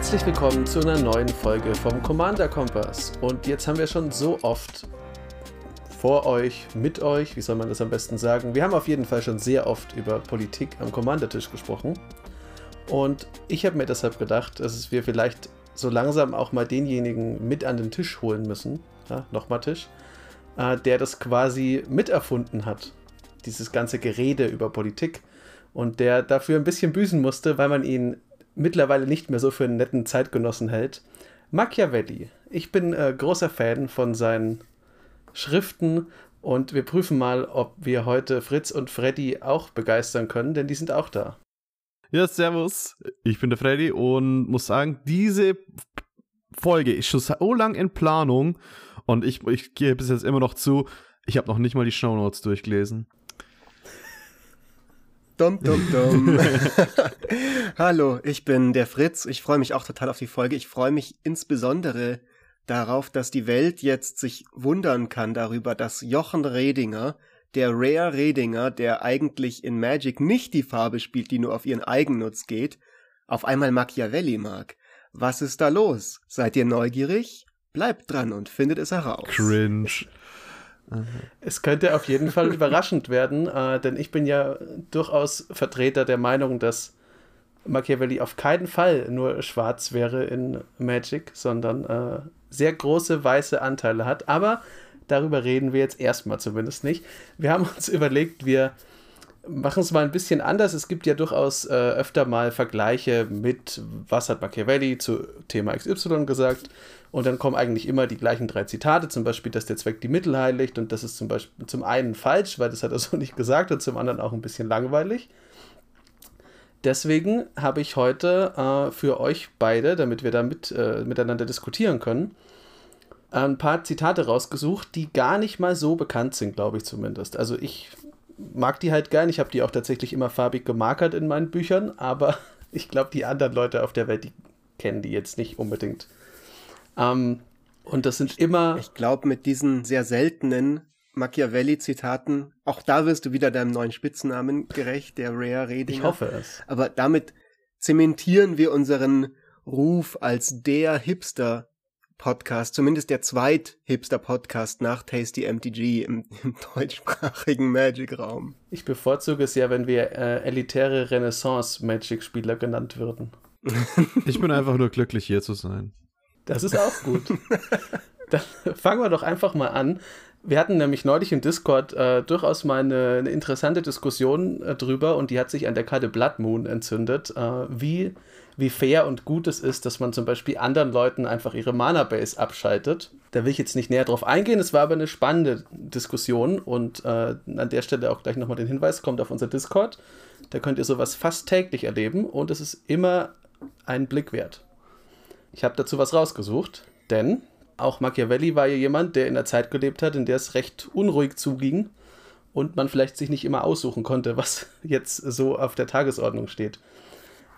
Herzlich willkommen zu einer neuen Folge vom Commander Kompass. Und jetzt haben wir schon so oft vor euch, mit euch, wie soll man das am besten sagen? Wir haben auf jeden Fall schon sehr oft über Politik am Commandertisch gesprochen. Und ich habe mir deshalb gedacht, dass wir vielleicht so langsam auch mal denjenigen mit an den Tisch holen müssen, ja, nochmal Tisch, äh, der das quasi miterfunden hat. Dieses ganze Gerede über Politik. Und der dafür ein bisschen büßen musste, weil man ihn mittlerweile nicht mehr so für einen netten Zeitgenossen hält. Machiavelli. Ich bin äh, großer Fan von seinen Schriften und wir prüfen mal, ob wir heute Fritz und Freddy auch begeistern können, denn die sind auch da. Ja, servus. Ich bin der Freddy und muss sagen, diese Folge ist schon so lang in Planung und ich, ich gehe bis jetzt immer noch zu, ich habe noch nicht mal die Shownotes durchgelesen. Dum, dum, dum. Hallo, ich bin der Fritz. Ich freue mich auch total auf die Folge. Ich freue mich insbesondere darauf, dass die Welt jetzt sich wundern kann darüber, dass Jochen Redinger, der Rare Redinger, der eigentlich in Magic nicht die Farbe spielt, die nur auf ihren Eigennutz geht, auf einmal Machiavelli mag. Was ist da los? Seid ihr neugierig? Bleibt dran und findet es heraus. Cringe. Es könnte auf jeden Fall überraschend werden, äh, denn ich bin ja durchaus Vertreter der Meinung, dass Machiavelli auf keinen Fall nur schwarz wäre in Magic, sondern äh, sehr große weiße Anteile hat. Aber darüber reden wir jetzt erstmal zumindest nicht. Wir haben uns überlegt, wir machen es mal ein bisschen anders. Es gibt ja durchaus äh, öfter mal Vergleiche mit, was hat Machiavelli zu Thema XY gesagt. Und dann kommen eigentlich immer die gleichen drei Zitate, zum Beispiel, dass der Zweck die Mittel heiligt. Und das ist zum Beispiel zum einen falsch, weil das hat er so nicht gesagt, und zum anderen auch ein bisschen langweilig. Deswegen habe ich heute äh, für euch beide, damit wir da mit, äh, miteinander diskutieren können, ein paar Zitate rausgesucht, die gar nicht mal so bekannt sind, glaube ich zumindest. Also ich mag die halt gern. Ich habe die auch tatsächlich immer farbig gemarkert in meinen Büchern, aber ich glaube, die anderen Leute auf der Welt, die kennen die jetzt nicht unbedingt. Ähm, und das sind immer. Ich glaube, mit diesen sehr seltenen Machiavelli-Zitaten, auch da wirst du wieder deinem neuen Spitznamen gerecht, der Rare Redinger. Ich hoffe es. Aber damit zementieren wir unseren Ruf als der Hipster Podcast, zumindest der zweit-Hipster-Podcast nach Tasty MTG im, im deutschsprachigen Magic-Raum. Ich bevorzuge es ja, wenn wir äh, elitäre Renaissance-Magic-Spieler genannt würden. ich bin einfach nur glücklich, hier zu sein. Das ist auch gut. Dann fangen wir doch einfach mal an. Wir hatten nämlich neulich im Discord äh, durchaus mal eine, eine interessante Diskussion äh, drüber und die hat sich an der Karte Blood Moon entzündet, äh, wie wie fair und gut es ist, dass man zum Beispiel anderen Leuten einfach ihre Mana-Base abschaltet. Da will ich jetzt nicht näher drauf eingehen, es war aber eine spannende Diskussion und äh, an der Stelle auch gleich nochmal den Hinweis, kommt auf unser Discord. Da könnt ihr sowas fast täglich erleben und es ist immer einen Blick wert. Ich habe dazu was rausgesucht, denn auch Machiavelli war ja jemand, der in der Zeit gelebt hat, in der es recht unruhig zuging und man vielleicht sich nicht immer aussuchen konnte, was jetzt so auf der Tagesordnung steht.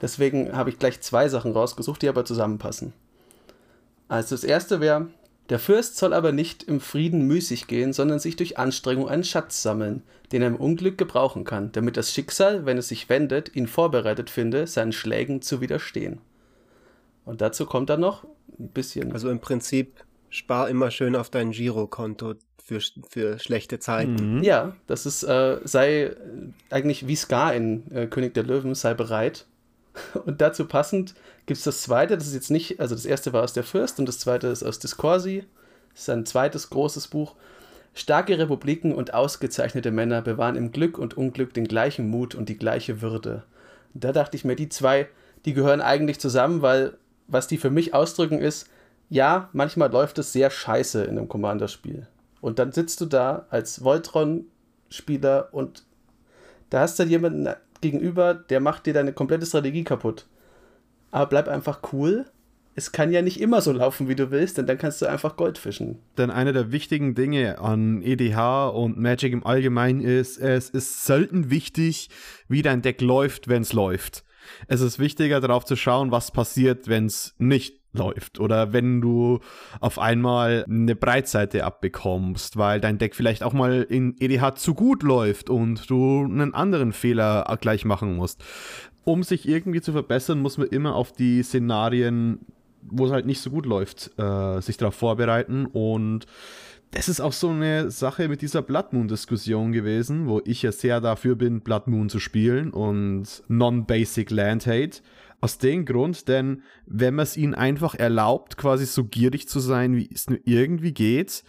Deswegen habe ich gleich zwei Sachen rausgesucht, die aber zusammenpassen. Also das erste wäre, der Fürst soll aber nicht im Frieden müßig gehen, sondern sich durch Anstrengung einen Schatz sammeln, den er im Unglück gebrauchen kann, damit das Schicksal, wenn es sich wendet, ihn vorbereitet finde, seinen Schlägen zu widerstehen. Und dazu kommt dann noch ein bisschen. Also im Prinzip spar immer schön auf dein Girokonto für, für schlechte Zeiten. Mhm. Ja, das ist, äh, sei eigentlich wie Scar in äh, König der Löwen, sei bereit. Und dazu passend gibt es das zweite, das ist jetzt nicht, also das erste war aus der Fürst und das zweite ist aus Discorsi. Das ist ein zweites großes Buch. Starke Republiken und ausgezeichnete Männer bewahren im Glück und Unglück den gleichen Mut und die gleiche Würde. Da dachte ich mir, die zwei, die gehören eigentlich zusammen, weil was die für mich ausdrücken ist, ja, manchmal läuft es sehr scheiße in einem Commander-Spiel. Und dann sitzt du da als Voltron-Spieler und da hast du jemanden gegenüber, der macht dir deine komplette Strategie kaputt. Aber bleib einfach cool. Es kann ja nicht immer so laufen, wie du willst, denn dann kannst du einfach Gold fischen. Denn eine der wichtigen Dinge an EDH und Magic im Allgemeinen ist, es ist selten wichtig, wie dein Deck läuft, wenn es läuft. Es ist wichtiger darauf zu schauen, was passiert, wenn es nicht läuft oder wenn du auf einmal eine Breitseite abbekommst, weil dein Deck vielleicht auch mal in EDH zu gut läuft und du einen anderen Fehler gleich machen musst. um sich irgendwie zu verbessern, muss man immer auf die Szenarien, wo es halt nicht so gut läuft, äh, sich darauf vorbereiten. Und das ist auch so eine Sache mit dieser Blood Moon-Diskussion gewesen, wo ich ja sehr dafür bin, Blood Moon zu spielen und Non-Basic Land Hate. Aus dem Grund, denn wenn man es ihnen einfach erlaubt, quasi so gierig zu sein, wie es nur irgendwie geht,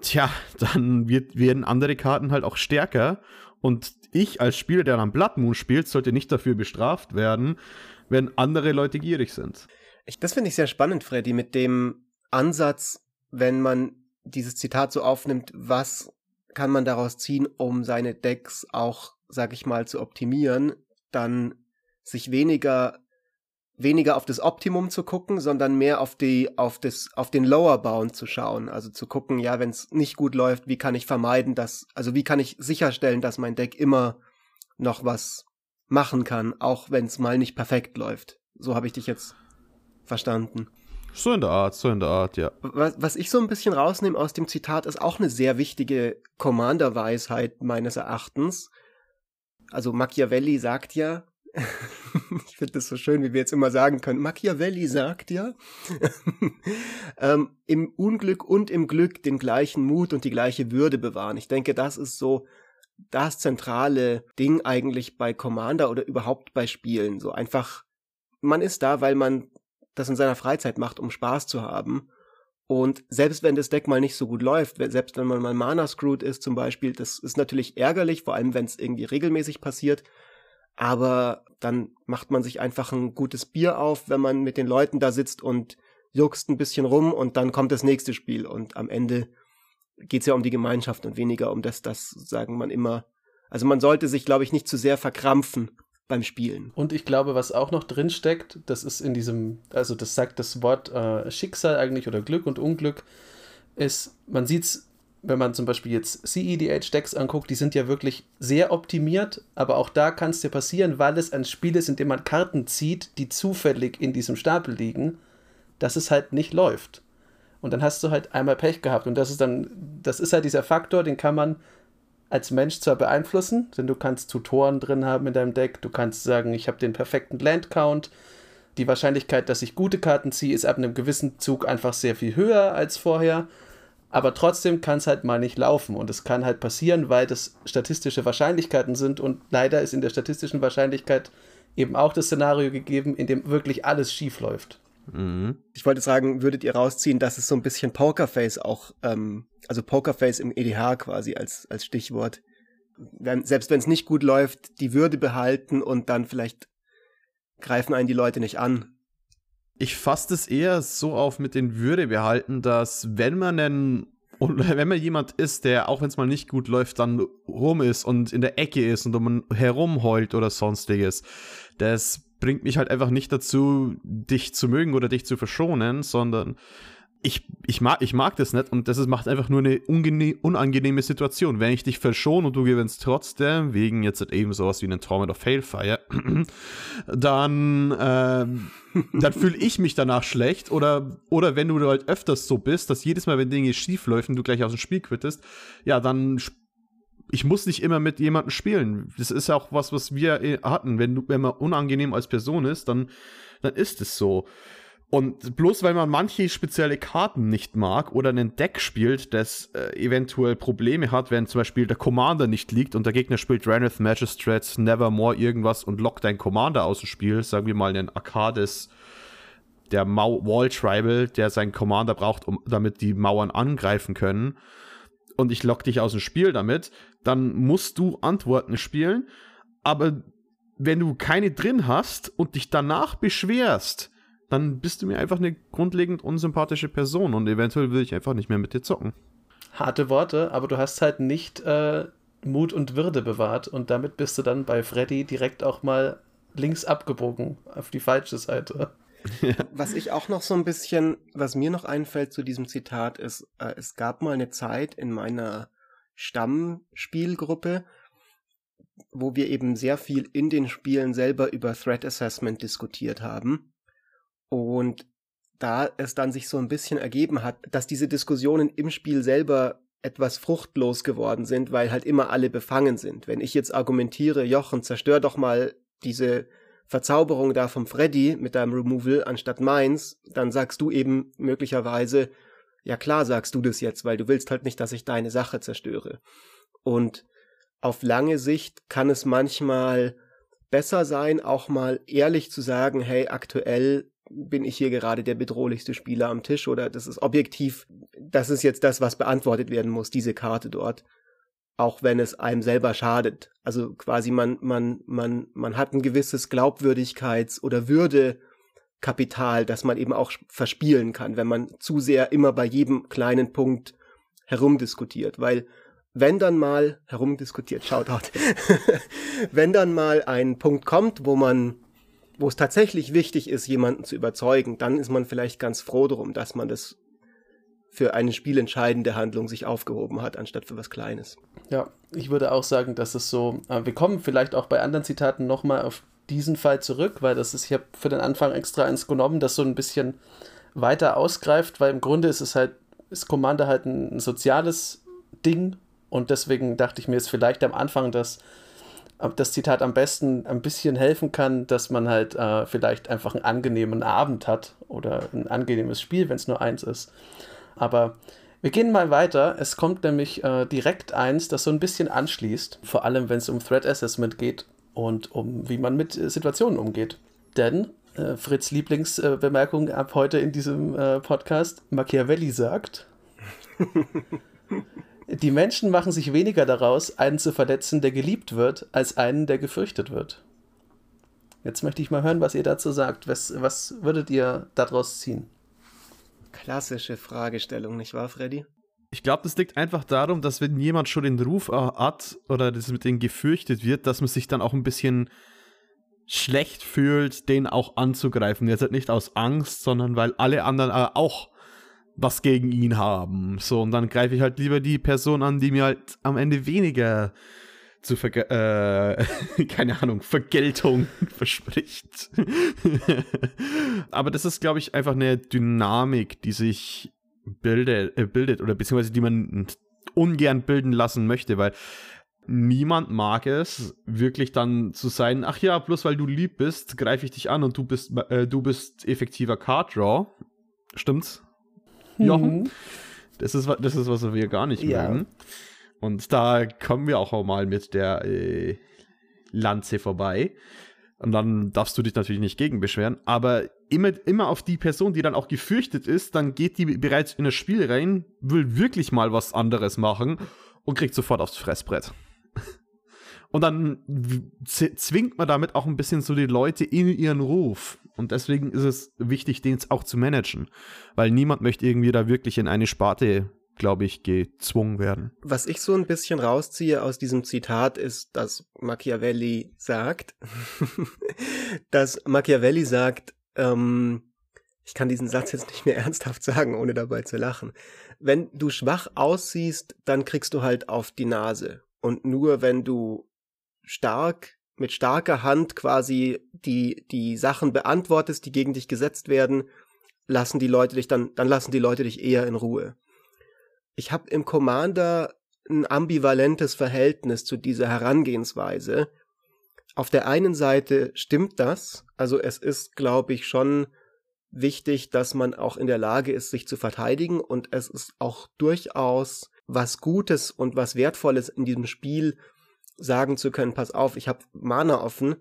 tja, dann wird, werden andere Karten halt auch stärker. Und ich als Spieler, der dann Blood Moon spielt, sollte nicht dafür bestraft werden, wenn andere Leute gierig sind. Ich, das finde ich sehr spannend, Freddy, mit dem Ansatz, wenn man dieses Zitat so aufnimmt, was kann man daraus ziehen, um seine Decks auch, sag ich mal, zu optimieren, dann sich weniger weniger auf das Optimum zu gucken, sondern mehr auf die auf das auf den Lower Bound zu schauen, also zu gucken, ja, wenn es nicht gut läuft, wie kann ich vermeiden, dass also wie kann ich sicherstellen, dass mein Deck immer noch was machen kann, auch wenn es mal nicht perfekt läuft. So habe ich dich jetzt verstanden. So in der Art, so in der Art, ja. Was, was ich so ein bisschen rausnehme aus dem Zitat, ist auch eine sehr wichtige Commander-Weisheit meines Erachtens. Also Machiavelli sagt ja, ich finde das so schön, wie wir jetzt immer sagen können. Machiavelli sagt ja, ähm, im Unglück und im Glück den gleichen Mut und die gleiche Würde bewahren. Ich denke, das ist so das zentrale Ding eigentlich bei Commander oder überhaupt bei Spielen. So einfach, man ist da, weil man das in seiner Freizeit macht, um Spaß zu haben. Und selbst wenn das Deck mal nicht so gut läuft, selbst wenn man mal Mana screwed ist zum Beispiel, das ist natürlich ärgerlich, vor allem wenn es irgendwie regelmäßig passiert aber dann macht man sich einfach ein gutes Bier auf, wenn man mit den Leuten da sitzt und juckst ein bisschen rum und dann kommt das nächste Spiel und am Ende geht's ja um die Gemeinschaft und weniger um das, das sagen man immer. Also man sollte sich, glaube ich, nicht zu sehr verkrampfen beim Spielen. Und ich glaube, was auch noch drin steckt, das ist in diesem, also das sagt das Wort äh, Schicksal eigentlich oder Glück und Unglück, ist, man sieht's wenn man zum Beispiel jetzt CEDH-Decks anguckt, die sind ja wirklich sehr optimiert, aber auch da kann es dir passieren, weil es ein Spiel ist, in dem man Karten zieht, die zufällig in diesem Stapel liegen, dass es halt nicht läuft. Und dann hast du halt einmal Pech gehabt. Und das ist dann, das ist halt dieser Faktor, den kann man als Mensch zwar beeinflussen, denn du kannst Tutoren drin haben in deinem Deck, du kannst sagen, ich habe den perfekten Land-Count. Die Wahrscheinlichkeit, dass ich gute Karten ziehe, ist ab einem gewissen Zug einfach sehr viel höher als vorher aber trotzdem kann es halt mal nicht laufen und es kann halt passieren, weil das statistische Wahrscheinlichkeiten sind und leider ist in der statistischen Wahrscheinlichkeit eben auch das Szenario gegeben, in dem wirklich alles schief läuft. Mhm. Ich wollte sagen, würdet ihr rausziehen, dass es so ein bisschen Pokerface auch, ähm, also Pokerface im EDH quasi als, als Stichwort, wenn, selbst wenn es nicht gut läuft, die Würde behalten und dann vielleicht greifen einen die Leute nicht an ich fasse es eher so auf mit den Würde behalten, dass wenn man einen und wenn man jemand ist, der, auch wenn es mal nicht gut läuft, dann rum ist und in der Ecke ist und man herumheult oder sonstiges, das bringt mich halt einfach nicht dazu, dich zu mögen oder dich zu verschonen, sondern ich, ich, mag, ich mag das nicht und das ist, macht einfach nur eine unangenehme Situation. Wenn ich dich verschone und du gewinnst trotzdem, wegen jetzt halt eben sowas wie einen Torment of Failfire, dann, ähm, dann fühle ich mich danach schlecht oder, oder wenn du halt öfters so bist, dass jedes Mal, wenn Dinge schief laufen, du gleich aus dem Spiel quittest, ja, dann ich muss nicht immer mit jemandem spielen. Das ist ja auch was, was wir äh, hatten. Wenn, du, wenn man unangenehm als Person ist, dann, dann ist es so. Und bloß weil man manche spezielle Karten nicht mag oder ein Deck spielt, das äh, eventuell Probleme hat, wenn zum Beispiel der Commander nicht liegt und der Gegner spielt Raneth Magistrate, Nevermore irgendwas und lockt deinen Commander aus dem Spiel, sagen wir mal einen Arcades, der Mau Wall Tribal, der seinen Commander braucht, um damit die Mauern angreifen können, und ich lock dich aus dem Spiel damit, dann musst du Antworten spielen, aber wenn du keine drin hast und dich danach beschwerst, dann bist du mir einfach eine grundlegend unsympathische Person und eventuell will ich einfach nicht mehr mit dir zocken. Harte Worte, aber du hast halt nicht äh, Mut und Würde bewahrt und damit bist du dann bei Freddy direkt auch mal links abgebogen auf die falsche Seite. Ja. Was ich auch noch so ein bisschen, was mir noch einfällt zu diesem Zitat ist, äh, es gab mal eine Zeit in meiner Stammspielgruppe, wo wir eben sehr viel in den Spielen selber über Threat Assessment diskutiert haben. Und da es dann sich so ein bisschen ergeben hat, dass diese Diskussionen im Spiel selber etwas fruchtlos geworden sind, weil halt immer alle befangen sind. Wenn ich jetzt argumentiere, Jochen, zerstör doch mal diese Verzauberung da vom Freddy mit deinem Removal anstatt meins, dann sagst du eben möglicherweise, ja klar sagst du das jetzt, weil du willst halt nicht, dass ich deine Sache zerstöre. Und auf lange Sicht kann es manchmal besser sein, auch mal ehrlich zu sagen, hey, aktuell bin ich hier gerade der bedrohlichste Spieler am Tisch oder das ist objektiv, das ist jetzt das, was beantwortet werden muss, diese Karte dort. Auch wenn es einem selber schadet. Also quasi man, man, man, man hat ein gewisses Glaubwürdigkeits- oder Würdekapital, das man eben auch verspielen kann, wenn man zu sehr immer bei jedem kleinen Punkt herumdiskutiert, weil wenn dann mal herumdiskutiert, Shoutout, wenn dann mal ein Punkt kommt, wo man, wo es tatsächlich wichtig ist, jemanden zu überzeugen, dann ist man vielleicht ganz froh darum, dass man das für eine spielentscheidende Handlung sich aufgehoben hat, anstatt für was Kleines. Ja, ich würde auch sagen, dass es so, äh, wir kommen vielleicht auch bei anderen Zitaten nochmal auf diesen Fall zurück, weil das ist, ich habe für den Anfang extra eins genommen, das so ein bisschen weiter ausgreift, weil im Grunde ist es halt, ist Commander halt ein, soziales Ding und deswegen dachte ich mir, ist vielleicht am Anfang das, das Zitat am besten ein bisschen helfen kann, dass man halt äh, vielleicht einfach einen angenehmen Abend hat oder ein angenehmes Spiel, wenn es nur eins ist. Aber wir gehen mal weiter. Es kommt nämlich äh, direkt eins, das so ein bisschen anschließt, vor allem wenn es um Threat Assessment geht und um wie man mit äh, Situationen umgeht. Denn äh, Fritz Lieblingsbemerkung ab heute in diesem äh, Podcast, Machiavelli sagt, die Menschen machen sich weniger daraus, einen zu verletzen, der geliebt wird, als einen, der gefürchtet wird. Jetzt möchte ich mal hören, was ihr dazu sagt. Was, was würdet ihr daraus ziehen? Klassische Fragestellung, nicht wahr, Freddy? Ich glaube, das liegt einfach darum, dass wenn jemand schon den Ruf hat oder das mit denen gefürchtet wird, dass man sich dann auch ein bisschen schlecht fühlt, den auch anzugreifen. Jetzt halt nicht aus Angst, sondern weil alle anderen äh, auch was gegen ihn haben. So, und dann greife ich halt lieber die Person an, die mir halt am Ende weniger zu Ver äh, keine Ahnung, Vergeltung verspricht. Aber das ist, glaube ich, einfach eine Dynamik, die sich bildet, äh, bildet oder beziehungsweise die man ungern bilden lassen möchte, weil niemand mag es, wirklich dann zu sein, ach ja, bloß weil du lieb bist, greife ich dich an und du bist, äh, du bist effektiver Card Draw. Stimmt's? Jochen. Mhm. Das, ist, das ist, was wir gar nicht ja. mögen. Und da kommen wir auch mal mit der äh, Lanze vorbei. Und dann darfst du dich natürlich nicht gegen beschweren. Aber immer, immer auf die Person, die dann auch gefürchtet ist, dann geht die bereits in das Spiel rein, will wirklich mal was anderes machen und kriegt sofort aufs Fressbrett. Und dann zwingt man damit auch ein bisschen so die Leute in ihren Ruf. Und deswegen ist es wichtig, den auch zu managen. Weil niemand möchte irgendwie da wirklich in eine Sparte, glaube ich, gezwungen werden. Was ich so ein bisschen rausziehe aus diesem Zitat ist, dass Machiavelli sagt, dass Machiavelli sagt, ähm, ich kann diesen Satz jetzt nicht mehr ernsthaft sagen, ohne dabei zu lachen. Wenn du schwach aussiehst, dann kriegst du halt auf die Nase. Und nur wenn du stark, mit starker Hand quasi die, die Sachen beantwortest, die gegen dich gesetzt werden, lassen die Leute dich dann, dann lassen die Leute dich eher in Ruhe. Ich habe im Commander ein ambivalentes Verhältnis zu dieser Herangehensweise. Auf der einen Seite stimmt das, also es ist, glaube ich, schon wichtig, dass man auch in der Lage ist, sich zu verteidigen und es ist auch durchaus was Gutes und was Wertvolles in diesem Spiel, sagen zu können, pass auf, ich habe Mana offen,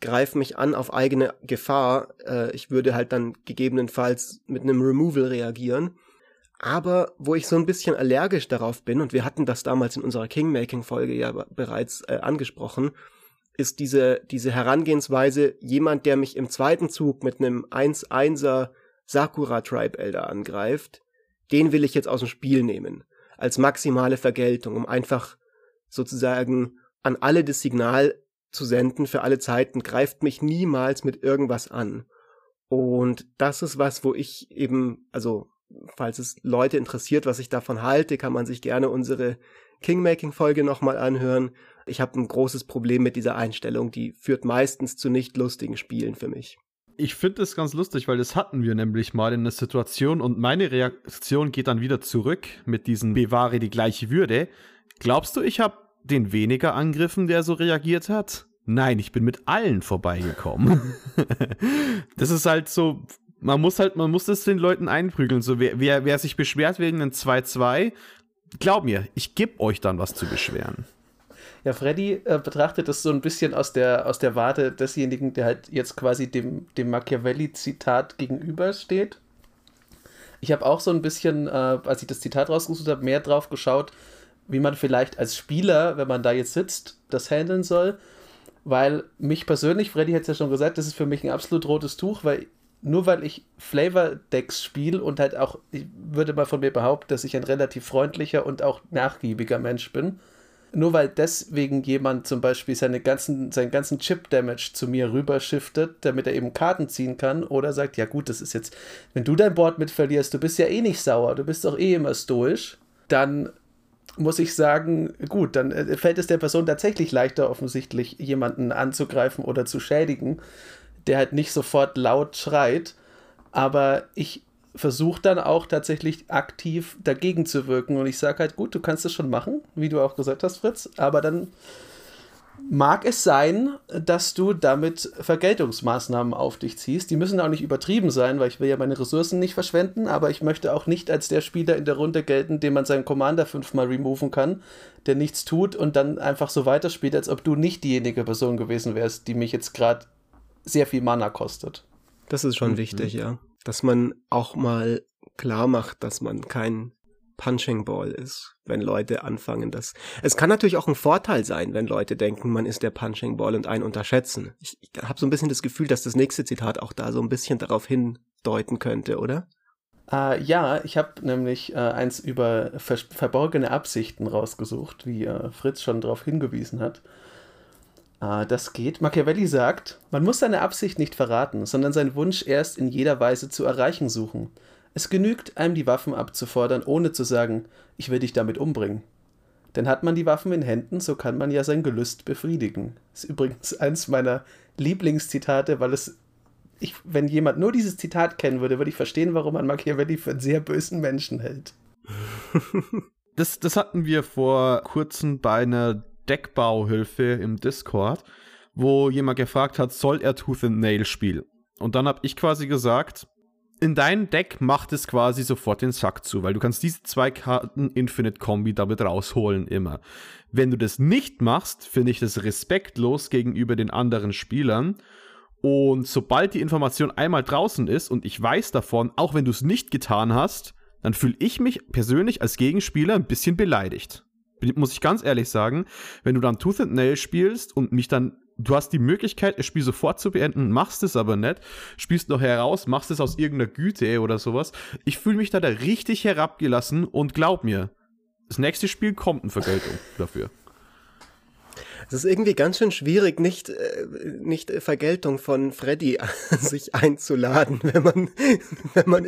greif mich an auf eigene Gefahr. Äh, ich würde halt dann gegebenenfalls mit einem Removal reagieren. Aber wo ich so ein bisschen allergisch darauf bin, und wir hatten das damals in unserer Kingmaking-Folge ja bereits äh, angesprochen, ist diese, diese Herangehensweise, jemand, der mich im zweiten Zug mit einem 1-1er Sakura Tribe Elder angreift, den will ich jetzt aus dem Spiel nehmen. Als maximale Vergeltung, um einfach sozusagen an alle das Signal zu senden für alle Zeiten, greift mich niemals mit irgendwas an. Und das ist was, wo ich eben, also falls es Leute interessiert, was ich davon halte, kann man sich gerne unsere Kingmaking-Folge nochmal anhören. Ich habe ein großes Problem mit dieser Einstellung, die führt meistens zu nicht lustigen Spielen für mich. Ich finde das ganz lustig, weil das hatten wir nämlich mal in der Situation und meine Reaktion geht dann wieder zurück mit diesem Bewahre die gleiche Würde. Glaubst du, ich habe den weniger Angriffen, der so reagiert hat? Nein, ich bin mit allen vorbeigekommen. das ist halt so, man muss halt, man muss das den Leuten einprügeln. So, wer, wer, wer sich beschwert wegen einem 2-2, glaub mir, ich gebe euch dann was zu beschweren. Ja, Freddy äh, betrachtet das so ein bisschen aus der, aus der Warte desjenigen, der halt jetzt quasi dem, dem Machiavelli-Zitat gegenübersteht. Ich habe auch so ein bisschen, äh, als ich das Zitat rausgesucht habe, mehr drauf geschaut, wie man vielleicht als Spieler, wenn man da jetzt sitzt, das handeln soll. Weil mich persönlich, Freddy hat es ja schon gesagt, das ist für mich ein absolut rotes Tuch, weil nur weil ich Flavor-Decks spiele und halt auch, ich würde mal von mir behaupten, dass ich ein relativ freundlicher und auch nachgiebiger Mensch bin, nur weil deswegen jemand zum Beispiel seine ganzen, seinen ganzen Chip-Damage zu mir rüberschiftet, damit er eben Karten ziehen kann, oder sagt, ja gut, das ist jetzt, wenn du dein Board mit verlierst, du bist ja eh nicht sauer, du bist doch eh immer stoisch, dann muss ich sagen, gut, dann äh, fällt es der Person tatsächlich leichter, offensichtlich jemanden anzugreifen oder zu schädigen, der halt nicht sofort laut schreit. Aber ich versuche dann auch tatsächlich aktiv dagegen zu wirken. Und ich sage halt, gut, du kannst es schon machen, wie du auch gesagt hast, Fritz, aber dann mag es sein, dass du damit Vergeltungsmaßnahmen auf dich ziehst. Die müssen auch nicht übertrieben sein, weil ich will ja meine Ressourcen nicht verschwenden, aber ich möchte auch nicht als der Spieler in der Runde gelten, dem man seinen Commander fünfmal removen kann, der nichts tut und dann einfach so weiterspielt, als ob du nicht diejenige Person gewesen wärst, die mich jetzt gerade sehr viel Mana kostet. Das ist schon mhm. wichtig, ja dass man auch mal klar macht, dass man kein Punching Ball ist, wenn Leute anfangen, das. Es kann natürlich auch ein Vorteil sein, wenn Leute denken, man ist der Punching Ball und einen unterschätzen. Ich, ich habe so ein bisschen das Gefühl, dass das nächste Zitat auch da so ein bisschen darauf hindeuten könnte, oder? Uh, ja, ich habe nämlich uh, eins über ver verborgene Absichten rausgesucht, wie uh, Fritz schon darauf hingewiesen hat. Das geht. Machiavelli sagt, man muss seine Absicht nicht verraten, sondern seinen Wunsch erst in jeder Weise zu erreichen suchen. Es genügt, einem die Waffen abzufordern, ohne zu sagen, ich will dich damit umbringen. Denn hat man die Waffen in Händen, so kann man ja sein Gelüst befriedigen. Ist übrigens eins meiner Lieblingszitate, weil es, ich, wenn jemand nur dieses Zitat kennen würde, würde ich verstehen, warum man Machiavelli für einen sehr bösen Menschen hält. das, das hatten wir vor kurzem bei einer Deckbauhilfe im Discord, wo jemand gefragt hat, soll er Tooth and Nail spielen? Und dann habe ich quasi gesagt, in deinem Deck macht es quasi sofort den Sack zu, weil du kannst diese zwei Karten Infinite Kombi damit rausholen immer. Wenn du das nicht machst, finde ich das respektlos gegenüber den anderen Spielern. Und sobald die Information einmal draußen ist und ich weiß davon, auch wenn du es nicht getan hast, dann fühle ich mich persönlich als Gegenspieler ein bisschen beleidigt muss ich ganz ehrlich sagen, wenn du dann Tooth and Nail spielst und mich dann du hast die Möglichkeit, das Spiel sofort zu beenden, machst es aber nicht, spielst noch heraus, machst es aus irgendeiner Güte oder sowas. Ich fühle mich da, da richtig herabgelassen und glaub mir, das nächste Spiel kommt eine Vergeltung dafür. Es ist irgendwie ganz schön schwierig, nicht, äh, nicht Vergeltung von Freddy sich einzuladen, wenn man, wenn man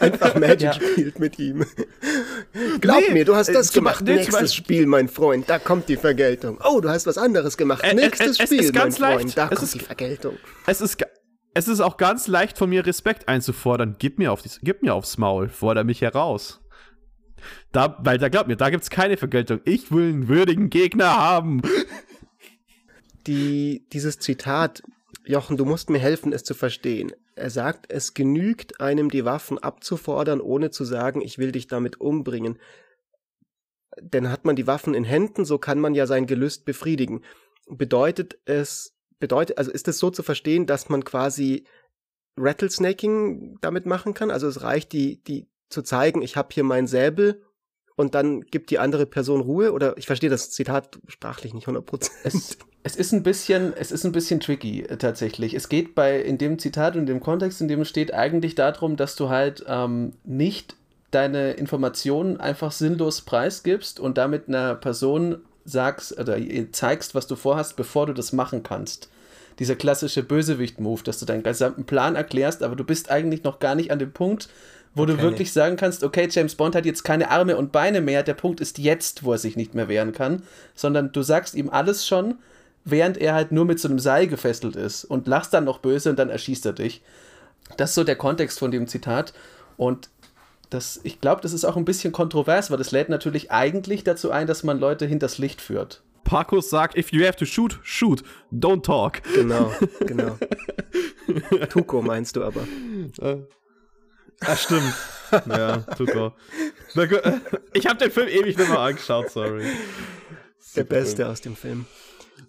einfach Magic ja. spielt mit ihm. Glaub nee, mir, du hast äh, das gemacht. Nee, Nächstes Spiel, mein Freund, da kommt die Vergeltung. Oh, du hast was anderes gemacht. Äh, Nächstes äh, Spiel, mein Freund, leicht. da es kommt ist, die Vergeltung. Es ist, es ist auch ganz leicht von mir Respekt einzufordern. Gib mir, auf die, gib mir aufs Maul, fordere mich heraus. Da, weil da glaubt mir, da gibt's keine Vergeltung. Ich will einen würdigen Gegner haben. Die, dieses Zitat, Jochen, du musst mir helfen, es zu verstehen. Er sagt, es genügt einem die Waffen abzufordern, ohne zu sagen, ich will dich damit umbringen. Denn hat man die Waffen in Händen, so kann man ja sein Gelüst befriedigen. Bedeutet es, bedeutet, also ist es so zu verstehen, dass man quasi Rattlesnaking damit machen kann? Also es reicht, die, die, zu zeigen, ich habe hier mein Säbel und dann gibt die andere Person Ruhe oder ich verstehe das Zitat sprachlich nicht 100%. Es, es ist ein bisschen, es ist ein bisschen tricky äh, tatsächlich. Es geht bei in dem Zitat und dem Kontext, in dem es steht, eigentlich darum, dass du halt ähm, nicht deine Informationen einfach sinnlos preisgibst und damit einer Person sagst oder zeigst, was du vorhast, bevor du das machen kannst. Dieser klassische Bösewicht-Move, dass du deinen gesamten Plan erklärst, aber du bist eigentlich noch gar nicht an dem Punkt, wo okay. du wirklich sagen kannst, okay, James Bond hat jetzt keine Arme und Beine mehr, der Punkt ist jetzt, wo er sich nicht mehr wehren kann, sondern du sagst ihm alles schon, während er halt nur mit so einem Seil gefesselt ist und lachst dann noch böse und dann erschießt er dich. Das ist so der Kontext von dem Zitat und das, ich glaube, das ist auch ein bisschen kontrovers, weil das lädt natürlich eigentlich dazu ein, dass man Leute hinters Licht führt. Paco sagt, if you have to shoot, shoot, don't talk. Genau, genau. Tuko meinst du aber. Ah, stimmt. ja, Tuko. Ich habe den Film ewig nicht mal angeschaut, sorry. Der beste aus dem Film.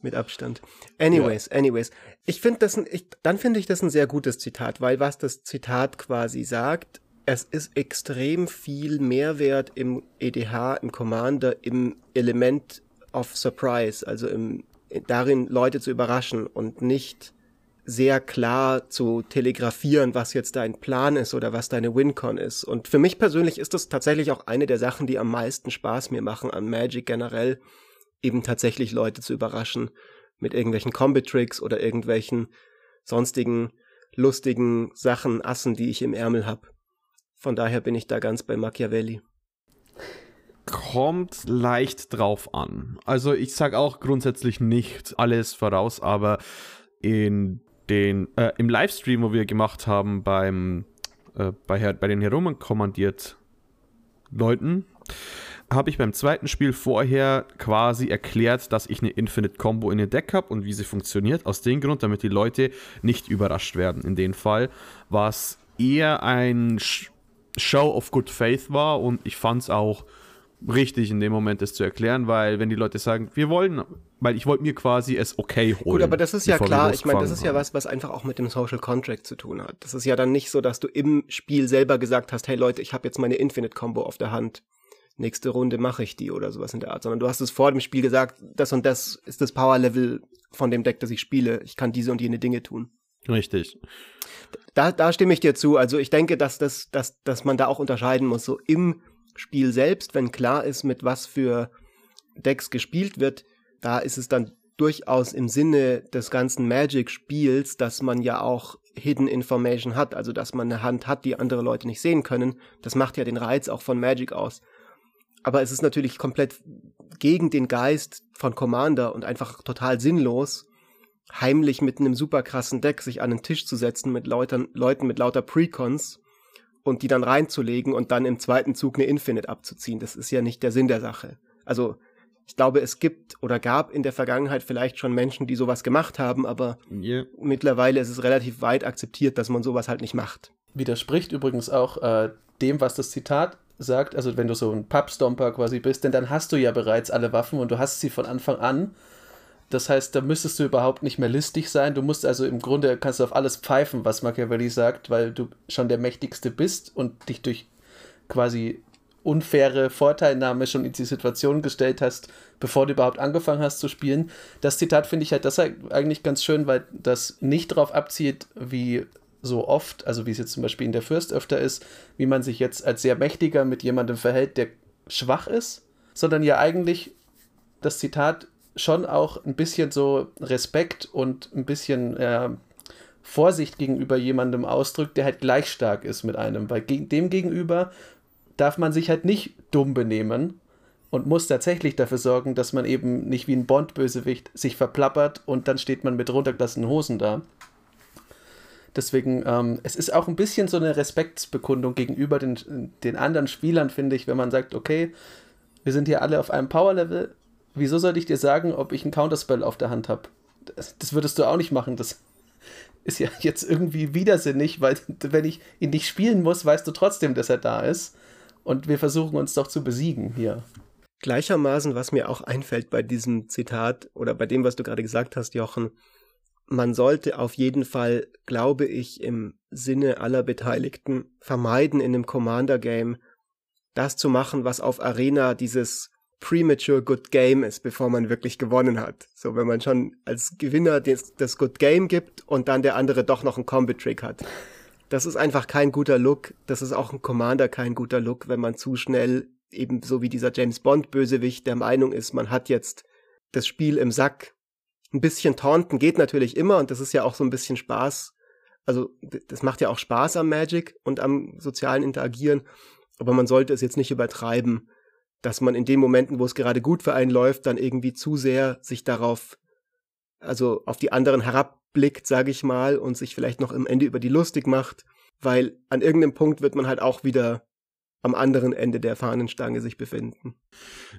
Mit Abstand. Anyways, ja. anyways. Ich finde das ein, ich, dann finde ich das ein sehr gutes Zitat, weil was das Zitat quasi sagt, es ist extrem viel Mehrwert im EDH, im Commander, im Element of Surprise, also im, darin Leute zu überraschen und nicht sehr klar zu telegrafieren, was jetzt dein Plan ist oder was deine WinCon ist. Und für mich persönlich ist das tatsächlich auch eine der Sachen, die am meisten Spaß mir machen an Magic generell, eben tatsächlich Leute zu überraschen mit irgendwelchen Combi-Tricks oder irgendwelchen sonstigen lustigen Sachen, Assen, die ich im Ärmel habe. Von daher bin ich da ganz bei Machiavelli. Kommt leicht drauf an. Also ich sage auch grundsätzlich nicht alles voraus, aber in den, äh, im Livestream, wo wir gemacht haben beim, äh, bei, bei den Heromen kommandiert Leuten, habe ich beim zweiten Spiel vorher quasi erklärt, dass ich eine Infinite Combo in den Deck habe und wie sie funktioniert. Aus dem Grund, damit die Leute nicht überrascht werden. In dem Fall war es eher ein Show of Good Faith war und ich fand es auch richtig in dem Moment, das zu erklären, weil wenn die Leute sagen, wir wollen, weil ich wollte mir quasi es okay holen. Gut, aber das ist ja klar, ich meine, das ist ja was, was einfach auch mit dem Social Contract zu tun hat. Das ist ja dann nicht so, dass du im Spiel selber gesagt hast, hey Leute, ich habe jetzt meine Infinite Combo auf der Hand. Nächste Runde mache ich die oder sowas in der Art, sondern du hast es vor dem Spiel gesagt, das und das ist das Power Level von dem Deck, das ich spiele. Ich kann diese und jene Dinge tun. Richtig. Da, da stimme ich dir zu. Also ich denke, dass, das, dass, dass man da auch unterscheiden muss. So im Spiel selbst, wenn klar ist, mit was für Decks gespielt wird, da ist es dann durchaus im Sinne des ganzen Magic-Spiels, dass man ja auch Hidden Information hat, also dass man eine Hand hat, die andere Leute nicht sehen können. Das macht ja den Reiz auch von Magic aus. Aber es ist natürlich komplett gegen den Geist von Commander und einfach total sinnlos, heimlich mit einem super krassen Deck sich an den Tisch zu setzen mit Leutern, Leuten mit lauter Precons und die dann reinzulegen und dann im zweiten Zug eine Infinite abzuziehen. Das ist ja nicht der Sinn der Sache. Also ich glaube, es gibt oder gab in der Vergangenheit vielleicht schon Menschen, die sowas gemacht haben, aber yeah. mittlerweile ist es relativ weit akzeptiert, dass man sowas halt nicht macht. Widerspricht übrigens auch äh, dem, was das Zitat sagt, also wenn du so ein Pubstomper quasi bist, denn dann hast du ja bereits alle Waffen und du hast sie von Anfang an das heißt, da müsstest du überhaupt nicht mehr listig sein. Du musst also im Grunde kannst du auf alles pfeifen, was Machiavelli sagt, weil du schon der Mächtigste bist und dich durch quasi unfaire Vorteilnahme schon in die Situation gestellt hast, bevor du überhaupt angefangen hast zu spielen. Das Zitat finde ich halt das eigentlich ganz schön, weil das nicht darauf abzielt, wie so oft, also wie es jetzt zum Beispiel in der Fürst öfter ist, wie man sich jetzt als sehr mächtiger mit jemandem verhält, der schwach ist, sondern ja eigentlich das Zitat schon auch ein bisschen so Respekt und ein bisschen äh, Vorsicht gegenüber jemandem ausdrückt, der halt gleich stark ist mit einem. Weil ge dem gegenüber darf man sich halt nicht dumm benehmen und muss tatsächlich dafür sorgen, dass man eben nicht wie ein Bond-Bösewicht sich verplappert und dann steht man mit runtergelassenen Hosen da. Deswegen, ähm, es ist auch ein bisschen so eine Respektsbekundung gegenüber den, den anderen Spielern, finde ich, wenn man sagt, okay, wir sind hier alle auf einem Power-Level, wieso sollte ich dir sagen, ob ich einen Counterspell auf der Hand habe? Das, das, würdest du auch nicht machen. Das ist ja jetzt irgendwie widersinnig, weil wenn ich ihn nicht spielen muss, weißt du trotzdem, dass er da ist. Und wir versuchen uns doch zu besiegen hier. Gleichermaßen, was mir auch einfällt bei diesem Zitat oder bei dem, was du gerade gesagt hast, Jochen, man sollte auf jeden Fall, glaube ich, im Sinne aller Beteiligten vermeiden, in einem Commander-Game das zu machen, was auf Arena dieses premature Good Game ist, bevor man wirklich gewonnen hat. So, wenn man schon als Gewinner das, das Good Game gibt und dann der andere doch noch einen Combat-Trick hat. Das ist einfach kein guter Look. Das ist auch ein Commander kein guter Look, wenn man zu schnell eben so wie dieser James Bond Bösewicht der Meinung ist, man hat jetzt das Spiel im Sack. Ein bisschen taunten geht natürlich immer und das ist ja auch so ein bisschen Spaß. Also das macht ja auch Spaß am Magic und am sozialen Interagieren, aber man sollte es jetzt nicht übertreiben dass man in den Momenten, wo es gerade gut für einen läuft, dann irgendwie zu sehr sich darauf, also auf die anderen herabblickt, sage ich mal, und sich vielleicht noch im Ende über die lustig macht, weil an irgendeinem Punkt wird man halt auch wieder am anderen Ende der Fahnenstange sich befinden.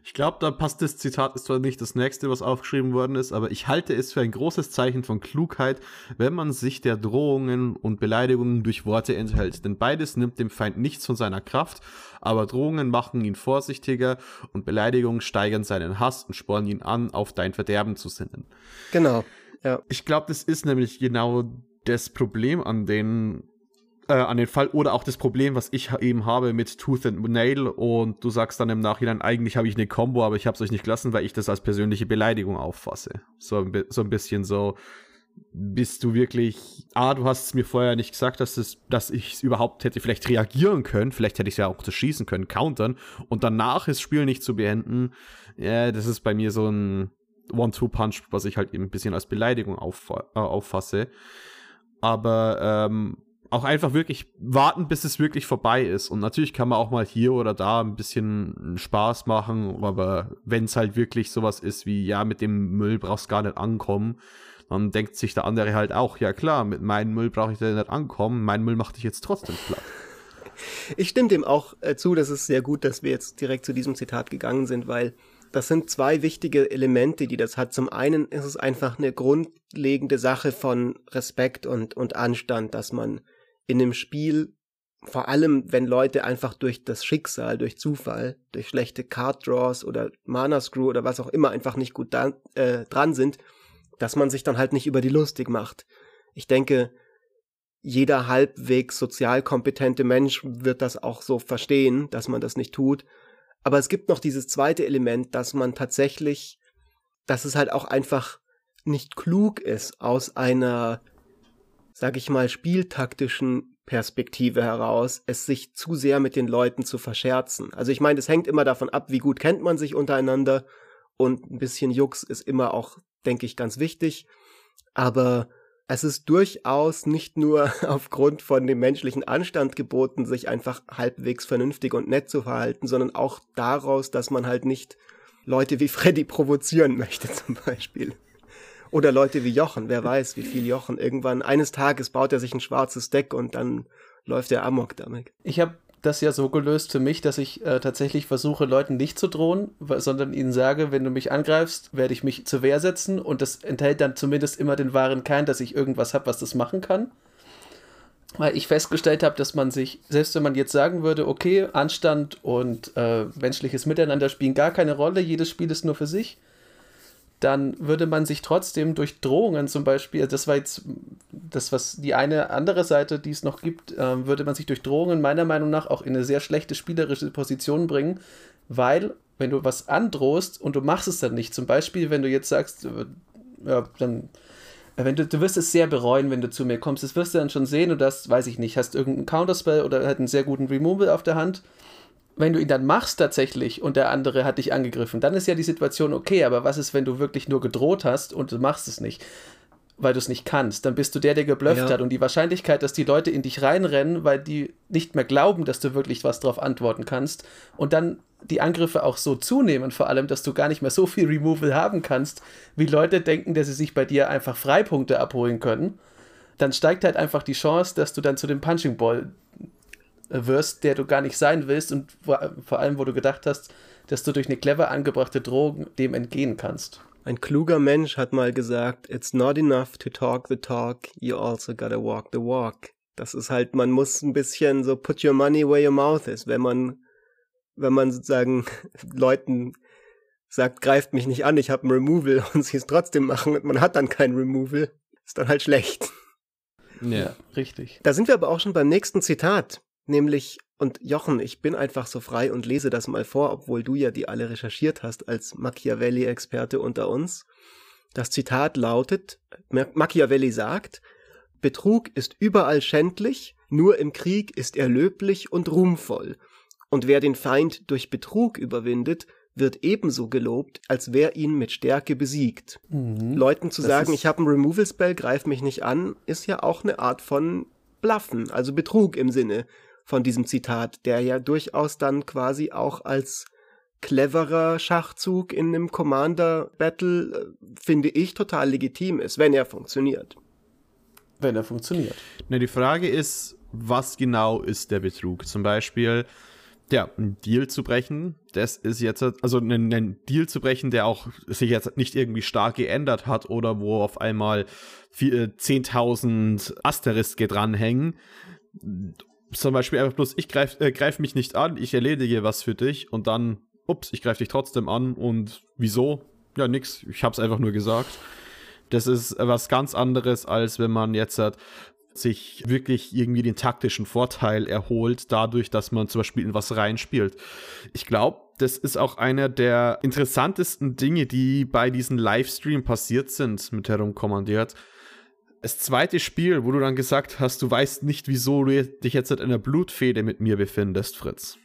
Ich glaube, da passt das Zitat, ist zwar nicht das nächste, was aufgeschrieben worden ist, aber ich halte es für ein großes Zeichen von Klugheit, wenn man sich der Drohungen und Beleidigungen durch Worte enthält. Denn beides nimmt dem Feind nichts von seiner Kraft, aber Drohungen machen ihn vorsichtiger und Beleidigungen steigern seinen Hass und spornen ihn an, auf dein Verderben zu sinnen. Genau, ja. Ich glaube, das ist nämlich genau das Problem an den äh, an den Fall oder auch das Problem, was ich eben habe mit Tooth and Nail und du sagst dann im Nachhinein, eigentlich habe ich eine Combo, aber ich habe es euch nicht gelassen, weil ich das als persönliche Beleidigung auffasse. So, so ein bisschen so, bist du wirklich, ah, du hast es mir vorher nicht gesagt, dass, es, dass ich es überhaupt hätte vielleicht reagieren können, vielleicht hätte ich es ja auch zerschießen können, countern und danach das Spiel nicht zu beenden, ja, das ist bei mir so ein One-Two-Punch, was ich halt eben ein bisschen als Beleidigung auf, äh, auffasse. Aber ähm, auch einfach wirklich warten, bis es wirklich vorbei ist. Und natürlich kann man auch mal hier oder da ein bisschen Spaß machen, aber wenn es halt wirklich sowas ist wie, ja, mit dem Müll brauchst du gar nicht ankommen, dann denkt sich der andere halt auch, ja klar, mit meinem Müll brauche ich da nicht ankommen, mein Müll macht dich jetzt trotzdem platt. Ich stimme dem auch äh, zu, dass es sehr gut, dass wir jetzt direkt zu diesem Zitat gegangen sind, weil das sind zwei wichtige Elemente, die das hat. Zum einen ist es einfach eine grundlegende Sache von Respekt und, und Anstand, dass man in dem Spiel, vor allem wenn Leute einfach durch das Schicksal, durch Zufall, durch schlechte Card Draws oder Mana Screw oder was auch immer einfach nicht gut da, äh, dran sind, dass man sich dann halt nicht über die lustig macht. Ich denke, jeder halbwegs sozial kompetente Mensch wird das auch so verstehen, dass man das nicht tut. Aber es gibt noch dieses zweite Element, dass man tatsächlich, dass es halt auch einfach nicht klug ist, aus einer sag ich mal, spieltaktischen Perspektive heraus, es sich zu sehr mit den Leuten zu verscherzen. Also ich meine, es hängt immer davon ab, wie gut kennt man sich untereinander und ein bisschen Jux ist immer auch, denke ich, ganz wichtig. Aber es ist durchaus nicht nur aufgrund von dem menschlichen Anstand geboten, sich einfach halbwegs vernünftig und nett zu verhalten, sondern auch daraus, dass man halt nicht Leute wie Freddy provozieren möchte zum Beispiel. Oder Leute wie Jochen, wer weiß, wie viel Jochen. Irgendwann, eines Tages baut er sich ein schwarzes Deck und dann läuft er amok damit. Ich habe das ja so gelöst für mich, dass ich äh, tatsächlich versuche, Leuten nicht zu drohen, sondern ihnen sage, wenn du mich angreifst, werde ich mich zur Wehr setzen und das enthält dann zumindest immer den wahren Kein, dass ich irgendwas habe, was das machen kann. Weil ich festgestellt habe, dass man sich, selbst wenn man jetzt sagen würde, okay, Anstand und äh, menschliches Miteinander spielen gar keine Rolle, jedes Spiel ist nur für sich, dann würde man sich trotzdem durch Drohungen zum Beispiel, das war jetzt das, was die eine andere Seite, die es noch gibt, äh, würde man sich durch Drohungen meiner Meinung nach auch in eine sehr schlechte spielerische Position bringen, weil wenn du was androhst und du machst es dann nicht, zum Beispiel, wenn du jetzt sagst, äh, ja, dann äh, wenn du, du wirst es sehr bereuen, wenn du zu mir kommst. Das wirst du dann schon sehen und das, weiß ich nicht, hast irgendeinen Counterspell oder halt einen sehr guten Removal auf der Hand wenn du ihn dann machst tatsächlich und der andere hat dich angegriffen, dann ist ja die Situation okay, aber was ist, wenn du wirklich nur gedroht hast und du machst es nicht? Weil du es nicht kannst, dann bist du der, der geblufft ja. hat. Und die Wahrscheinlichkeit, dass die Leute in dich reinrennen, weil die nicht mehr glauben, dass du wirklich was drauf antworten kannst und dann die Angriffe auch so zunehmen, vor allem, dass du gar nicht mehr so viel Removal haben kannst, wie Leute denken, dass sie sich bei dir einfach Freipunkte abholen können, dann steigt halt einfach die Chance, dass du dann zu dem Punching Ball wirst, der du gar nicht sein willst und vor allem, wo du gedacht hast, dass du durch eine clever angebrachte Drohung dem entgehen kannst. Ein kluger Mensch hat mal gesagt, it's not enough to talk the talk, you also gotta walk the walk. Das ist halt, man muss ein bisschen so put your money where your mouth is. Wenn man, wenn man sozusagen Leuten sagt, greift mich nicht an, ich habe ein Removal und sie es trotzdem machen und man hat dann kein Removal, ist dann halt schlecht. Ja, richtig. Da sind wir aber auch schon beim nächsten Zitat nämlich, und Jochen, ich bin einfach so frei und lese das mal vor, obwohl du ja die alle recherchiert hast als Machiavelli-Experte unter uns. Das Zitat lautet, Machiavelli sagt, Betrug ist überall schändlich, nur im Krieg ist er löblich und ruhmvoll. Und wer den Feind durch Betrug überwindet, wird ebenso gelobt, als wer ihn mit Stärke besiegt. Mhm. Leuten zu das sagen, ich habe ein Removal Spell, greif mich nicht an, ist ja auch eine Art von Bluffen, also Betrug im Sinne von diesem Zitat, der ja durchaus dann quasi auch als cleverer Schachzug in einem Commander-Battle, äh, finde ich, total legitim ist, wenn er funktioniert. Wenn er funktioniert. Na, die Frage ist, was genau ist der Betrug? Zum Beispiel, Ja, einen Deal zu brechen, das ist jetzt, also einen, einen, Deal zu brechen, der auch sich jetzt nicht irgendwie stark geändert hat oder wo auf einmal 10.000 Asteriske dranhängen. Zum Beispiel einfach bloß, ich greife äh, greif mich nicht an, ich erledige was für dich und dann, ups, ich greife dich trotzdem an und wieso? Ja, nix, ich hab's einfach nur gesagt. Das ist was ganz anderes, als wenn man jetzt hat, sich wirklich irgendwie den taktischen Vorteil erholt, dadurch, dass man zum Beispiel in was reinspielt. Ich glaube, das ist auch einer der interessantesten Dinge, die bei diesen Livestream passiert sind mit Herumkommandiert. Das zweite Spiel, wo du dann gesagt hast, du weißt nicht, wieso du dich jetzt in einer Blutfehde mit mir befindest, Fritz.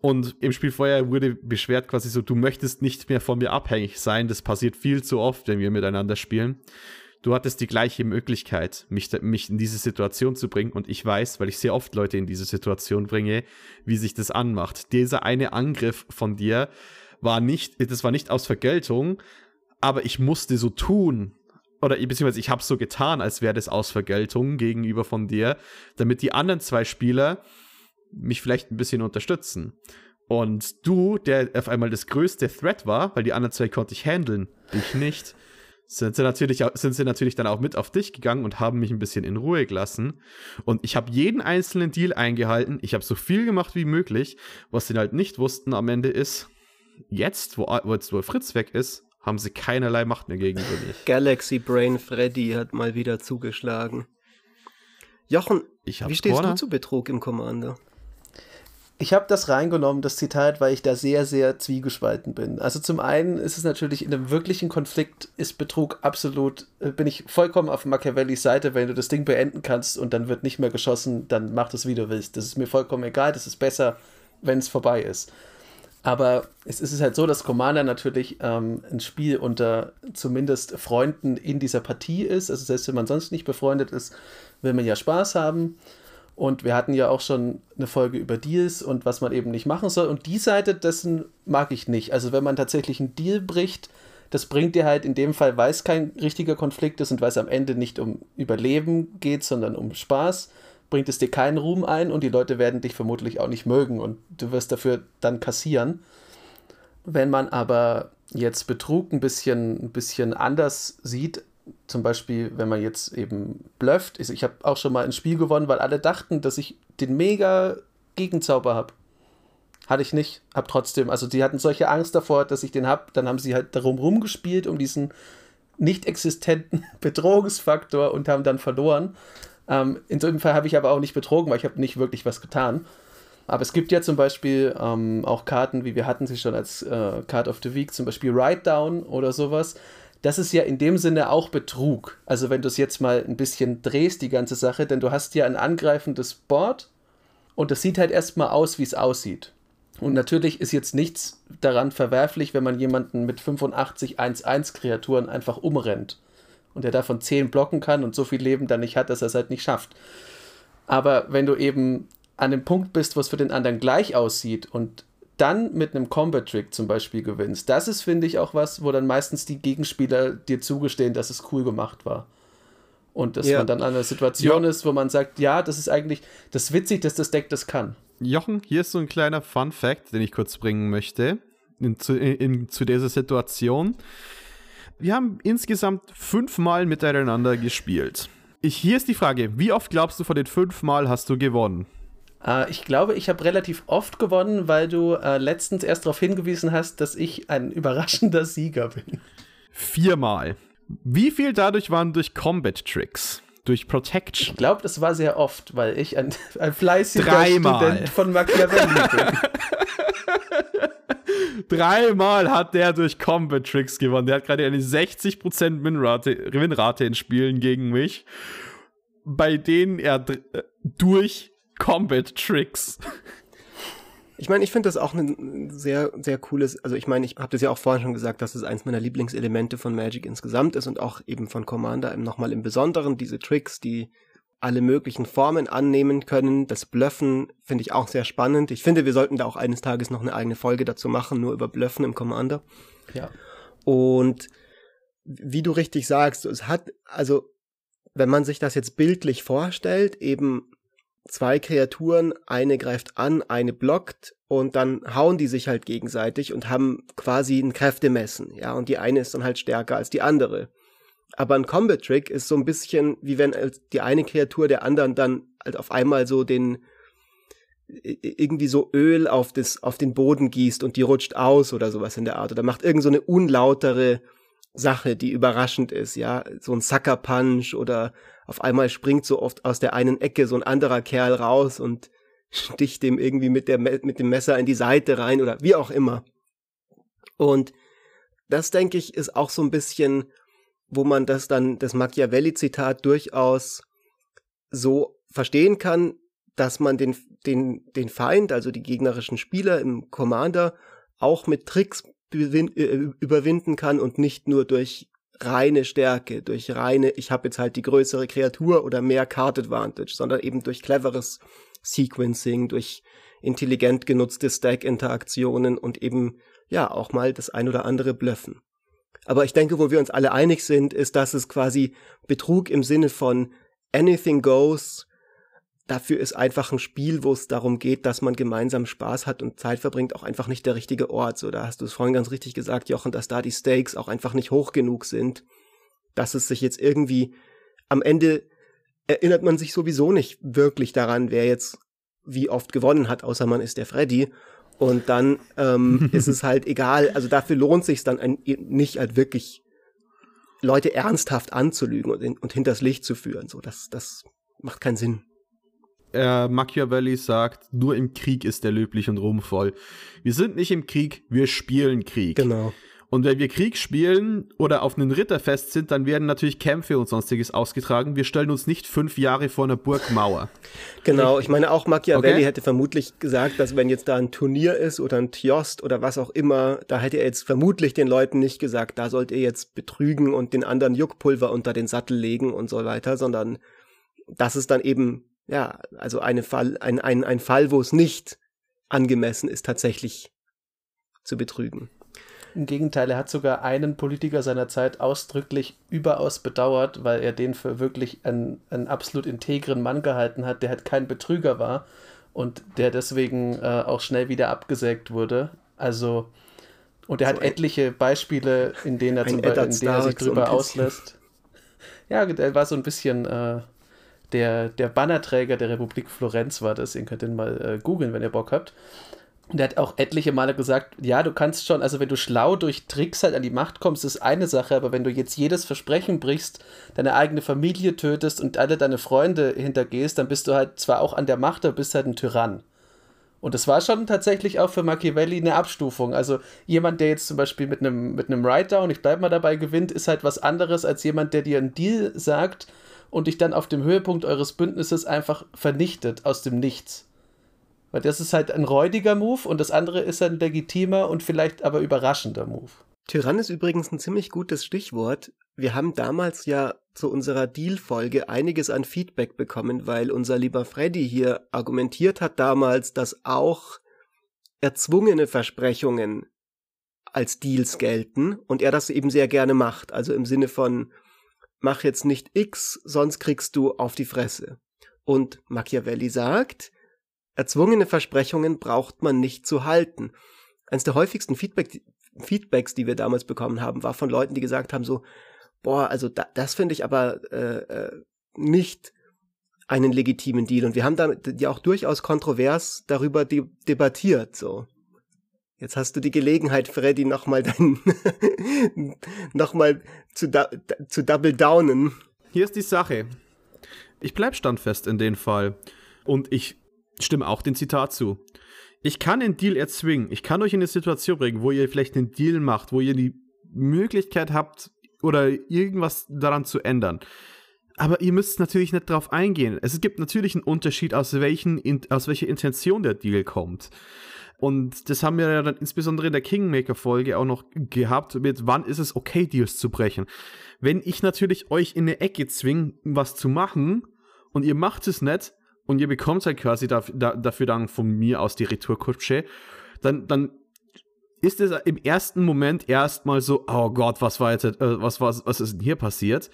Und im Spiel vorher wurde beschwert quasi so, du möchtest nicht mehr von mir abhängig sein. Das passiert viel zu oft, wenn wir miteinander spielen. Du hattest die gleiche Möglichkeit, mich, mich in diese Situation zu bringen. Und ich weiß, weil ich sehr oft Leute in diese Situation bringe, wie sich das anmacht. Dieser eine Angriff von dir war nicht, das war nicht aus Vergeltung, aber ich musste so tun, oder beziehungsweise ich habe so getan, als wäre das aus Vergeltung gegenüber von dir, damit die anderen zwei Spieler mich vielleicht ein bisschen unterstützen. Und du, der auf einmal das größte Threat war, weil die anderen zwei konnte ich handeln, dich nicht, sind sie natürlich, sind sie natürlich dann auch mit auf dich gegangen und haben mich ein bisschen in Ruhe gelassen. Und ich habe jeden einzelnen Deal eingehalten. Ich habe so viel gemacht wie möglich. Was sie halt nicht wussten am Ende ist, jetzt, wo, wo, jetzt, wo Fritz weg ist, haben sie keinerlei Macht mehr gegen mich. Galaxy Brain Freddy hat mal wieder zugeschlagen. Jochen, wie stehst Corner? du zu Betrug im Commander? Ich habe das reingenommen, das Zitat, weil ich da sehr, sehr zwiegespalten bin. Also zum einen ist es natürlich in einem wirklichen Konflikt ist Betrug absolut, äh, bin ich vollkommen auf Machiavellis Seite, wenn du das Ding beenden kannst und dann wird nicht mehr geschossen, dann mach das, wie du willst. Das ist mir vollkommen egal, das ist besser, wenn es vorbei ist. Aber es ist halt so, dass Commander natürlich ähm, ein Spiel unter zumindest Freunden in dieser Partie ist. Also selbst wenn man sonst nicht befreundet ist, will man ja Spaß haben. Und wir hatten ja auch schon eine Folge über Deals und was man eben nicht machen soll. Und die Seite dessen mag ich nicht. Also wenn man tatsächlich einen Deal bricht, das bringt dir halt in dem Fall, weil es kein richtiger Konflikt ist und weil es am Ende nicht um Überleben geht, sondern um Spaß, bringt es dir keinen Ruhm ein und die Leute werden dich vermutlich auch nicht mögen und du wirst dafür dann kassieren. Wenn man aber jetzt Betrug ein bisschen, ein bisschen anders sieht, zum Beispiel, wenn man jetzt eben blufft, ich, habe auch schon mal ein Spiel gewonnen, weil alle dachten, dass ich den mega Gegenzauber habe. Hatte ich nicht, hab trotzdem, also die hatten solche Angst davor, dass ich den hab, dann haben sie halt darum rumgespielt, um diesen nicht existenten Bedrohungsfaktor und haben dann verloren. Ähm, in einem Fall habe ich aber auch nicht betrogen, weil ich habe nicht wirklich was getan. Aber es gibt ja zum Beispiel ähm, auch Karten, wie wir hatten sie schon als äh, Card of the Week, zum Beispiel Write Down oder sowas das ist ja in dem Sinne auch Betrug. Also wenn du es jetzt mal ein bisschen drehst, die ganze Sache, denn du hast ja ein angreifendes Board und das sieht halt erstmal aus, wie es aussieht. Und natürlich ist jetzt nichts daran verwerflich, wenn man jemanden mit 85 1-1 Kreaturen einfach umrennt und der davon 10 blocken kann und so viel Leben dann nicht hat, dass er es halt nicht schafft. Aber wenn du eben an dem Punkt bist, wo es für den anderen gleich aussieht und dann mit einem Combat-Trick zum Beispiel gewinnst, das ist, finde ich, auch was, wo dann meistens die Gegenspieler dir zugestehen, dass es cool gemacht war. Und dass ja. man dann an einer Situation ja. ist, wo man sagt, ja, das ist eigentlich, das ist witzig, dass das Deck das kann. Jochen, hier ist so ein kleiner Fun-Fact, den ich kurz bringen möchte, in, zu, in, zu dieser Situation. Wir haben insgesamt fünfmal miteinander gespielt. Ich, hier ist die Frage, wie oft glaubst du von den fünfmal hast du gewonnen? Äh, ich glaube, ich habe relativ oft gewonnen, weil du äh, letztens erst darauf hingewiesen hast, dass ich ein überraschender Sieger bin. Viermal. Wie viel dadurch waren durch Combat Tricks? Durch Protection? Ich glaube, das war sehr oft, weil ich ein, ein fleißiger Dreimal. Student von Machiavelli bin. Dreimal hat der durch Combat Tricks gewonnen. Der hat gerade eine 60% Win-Rate in Spielen gegen mich, bei denen er äh, durch Combat Tricks. Ich meine, ich finde das auch ein sehr, sehr cooles, also ich meine, ich habe das ja auch vorhin schon gesagt, dass es eins meiner Lieblingselemente von Magic insgesamt ist und auch eben von Commander nochmal im Besonderen diese Tricks, die alle möglichen Formen annehmen können. Das Bluffen finde ich auch sehr spannend. Ich finde, wir sollten da auch eines Tages noch eine eigene Folge dazu machen, nur über Bluffen im Commander. Ja. Und wie du richtig sagst, es hat, also wenn man sich das jetzt bildlich vorstellt, eben zwei Kreaturen, eine greift an, eine blockt und dann hauen die sich halt gegenseitig und haben quasi ein Kräftemessen, ja, und die eine ist dann halt stärker als die andere. Aber ein Combat Trick ist so ein bisschen wie wenn die eine Kreatur der anderen dann halt auf einmal so den irgendwie so Öl auf das auf den Boden gießt und die rutscht aus oder sowas in der Art oder macht irgend so eine unlautere Sache, die überraschend ist, ja, so ein Sucker Punch oder auf einmal springt so oft aus der einen Ecke so ein anderer Kerl raus und sticht dem irgendwie mit der mit dem Messer in die Seite rein oder wie auch immer. Und das denke ich ist auch so ein bisschen, wo man das dann das Machiavelli Zitat durchaus so verstehen kann, dass man den den den Feind, also die gegnerischen Spieler im Commander auch mit Tricks äh, überwinden kann und nicht nur durch reine Stärke, durch reine, ich habe jetzt halt die größere Kreatur oder mehr Card Advantage, sondern eben durch cleveres Sequencing, durch intelligent genutzte Stack-Interaktionen und eben ja auch mal das ein oder andere Blöffen. Aber ich denke, wo wir uns alle einig sind, ist, dass es quasi Betrug im Sinne von anything goes, dafür ist einfach ein Spiel, wo es darum geht, dass man gemeinsam Spaß hat und Zeit verbringt, auch einfach nicht der richtige Ort. So, da hast du es vorhin ganz richtig gesagt, Jochen, dass da die Stakes auch einfach nicht hoch genug sind, dass es sich jetzt irgendwie am Ende erinnert man sich sowieso nicht wirklich daran, wer jetzt wie oft gewonnen hat, außer man ist der Freddy. Und dann ähm, ist es halt egal. Also dafür lohnt sich dann ein, nicht halt wirklich Leute ernsthaft anzulügen und, und hinters Licht zu führen. So, das, das macht keinen Sinn äh, Machiavelli sagt, nur im Krieg ist der löblich und ruhmvoll. Wir sind nicht im Krieg, wir spielen Krieg. Genau. Und wenn wir Krieg spielen oder auf einen Ritterfest sind, dann werden natürlich Kämpfe und sonstiges ausgetragen. Wir stellen uns nicht fünf Jahre vor einer Burgmauer. Genau, ich meine auch Machiavelli okay. hätte vermutlich gesagt, dass wenn jetzt da ein Turnier ist oder ein Tiost oder was auch immer, da hätte er jetzt vermutlich den Leuten nicht gesagt, da sollt ihr jetzt betrügen und den anderen Juckpulver unter den Sattel legen und so weiter, sondern das ist dann eben ja, also eine Fall, ein, ein, ein Fall, wo es nicht angemessen ist, tatsächlich zu betrügen. Im Gegenteil, er hat sogar einen Politiker seiner Zeit ausdrücklich überaus bedauert, weil er den für wirklich einen, einen absolut integren Mann gehalten hat, der halt kein Betrüger war und der deswegen äh, auch schnell wieder abgesägt wurde. Also, und er so hat etliche Beispiele, in denen er, zum Beispiel, in denen er sich drüber auslässt. Ja, der war so ein bisschen äh, der, der Bannerträger der Republik Florenz war das. Ihr könnt den mal äh, googeln, wenn ihr Bock habt. Und er hat auch etliche Male gesagt, ja, du kannst schon, also wenn du schlau durch Tricks halt an die Macht kommst, ist eine Sache, aber wenn du jetzt jedes Versprechen brichst, deine eigene Familie tötest und alle deine Freunde hintergehst, dann bist du halt zwar auch an der Macht, aber bist halt ein Tyrann. Und das war schon tatsächlich auch für Machiavelli eine Abstufung. Also jemand, der jetzt zum Beispiel mit einem mit einem Write-Down, ich bleib mal dabei, gewinnt, ist halt was anderes als jemand, der dir einen Deal sagt, und dich dann auf dem Höhepunkt eures Bündnisses einfach vernichtet aus dem Nichts. Weil das ist halt ein räudiger Move und das andere ist ein legitimer und vielleicht aber überraschender Move. Tyrann ist übrigens ein ziemlich gutes Stichwort. Wir haben damals ja zu unserer Deal-Folge einiges an Feedback bekommen, weil unser lieber Freddy hier argumentiert hat damals, dass auch erzwungene Versprechungen als Deals gelten und er das eben sehr gerne macht. Also im Sinne von, mach jetzt nicht X, sonst kriegst du auf die Fresse. Und Machiavelli sagt, erzwungene Versprechungen braucht man nicht zu halten. Eines der häufigsten Feedback, Feedbacks, die wir damals bekommen haben, war von Leuten, die gesagt haben so, boah, also da, das finde ich aber äh, äh, nicht einen legitimen Deal. Und wir haben da ja auch durchaus kontrovers darüber de debattiert, so. Jetzt hast du die Gelegenheit, Freddy, nochmal dein, nochmal zu, zu double downen. Hier ist die Sache. Ich bleib standfest in dem Fall. Und ich stimme auch dem Zitat zu. Ich kann den Deal erzwingen. Ich kann euch in eine Situation bringen, wo ihr vielleicht einen Deal macht, wo ihr die Möglichkeit habt oder irgendwas daran zu ändern. Aber ihr müsst natürlich nicht darauf eingehen. Es gibt natürlich einen Unterschied, aus, welchen, aus welcher Intention der Deal kommt. Und das haben wir ja dann insbesondere in der Kingmaker-Folge auch noch gehabt, mit wann ist es okay, Deals zu brechen. Wenn ich natürlich euch in eine Ecke zwinge, was zu machen, und ihr macht es nicht, und ihr bekommt halt quasi dafür, dann von mir aus die Retourkutsche, dann, dann ist es im ersten Moment erstmal so, oh Gott, was war jetzt, äh, was, was, was ist denn hier passiert?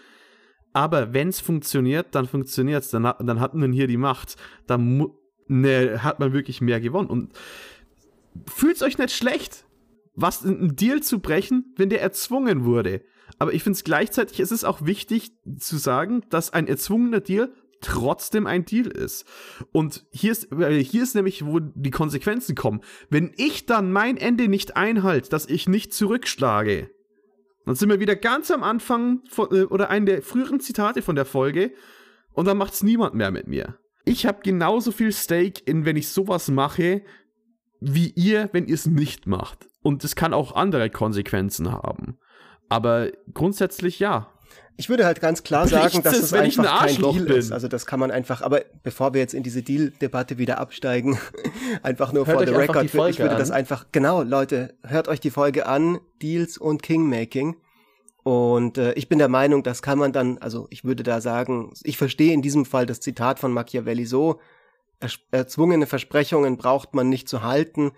Aber wenn es funktioniert, dann funktioniert es. Dann, dann hat man hier die Macht. Dann ne, hat man wirklich mehr gewonnen. Und fühlt euch nicht schlecht, was einen Deal zu brechen, wenn der erzwungen wurde. Aber ich finde es gleichzeitig, es ist auch wichtig zu sagen, dass ein erzwungener Deal trotzdem ein Deal ist. Und hier ist, hier ist nämlich, wo die Konsequenzen kommen. Wenn ich dann mein Ende nicht einhalte, dass ich nicht zurückschlage, dann sind wir wieder ganz am Anfang von, äh, oder einen der früheren Zitate von der Folge und dann macht es niemand mehr mit mir. Ich habe genauso viel Stake in, wenn ich sowas mache, wie ihr, wenn ihr es nicht macht. Und es kann auch andere Konsequenzen haben. Aber grundsätzlich ja. Ich würde halt ganz klar sagen, dass es, es einfach ein kein Deal bin. ist. Also das kann man einfach, aber bevor wir jetzt in diese Deal-Debatte wieder absteigen, einfach nur hört for the record, ich würde an. das einfach, genau, Leute, hört euch die Folge an, Deals und Kingmaking. Und äh, ich bin der Meinung, das kann man dann, also ich würde da sagen, ich verstehe in diesem Fall das Zitat von Machiavelli so, erzwungene Versprechungen braucht man nicht zu halten,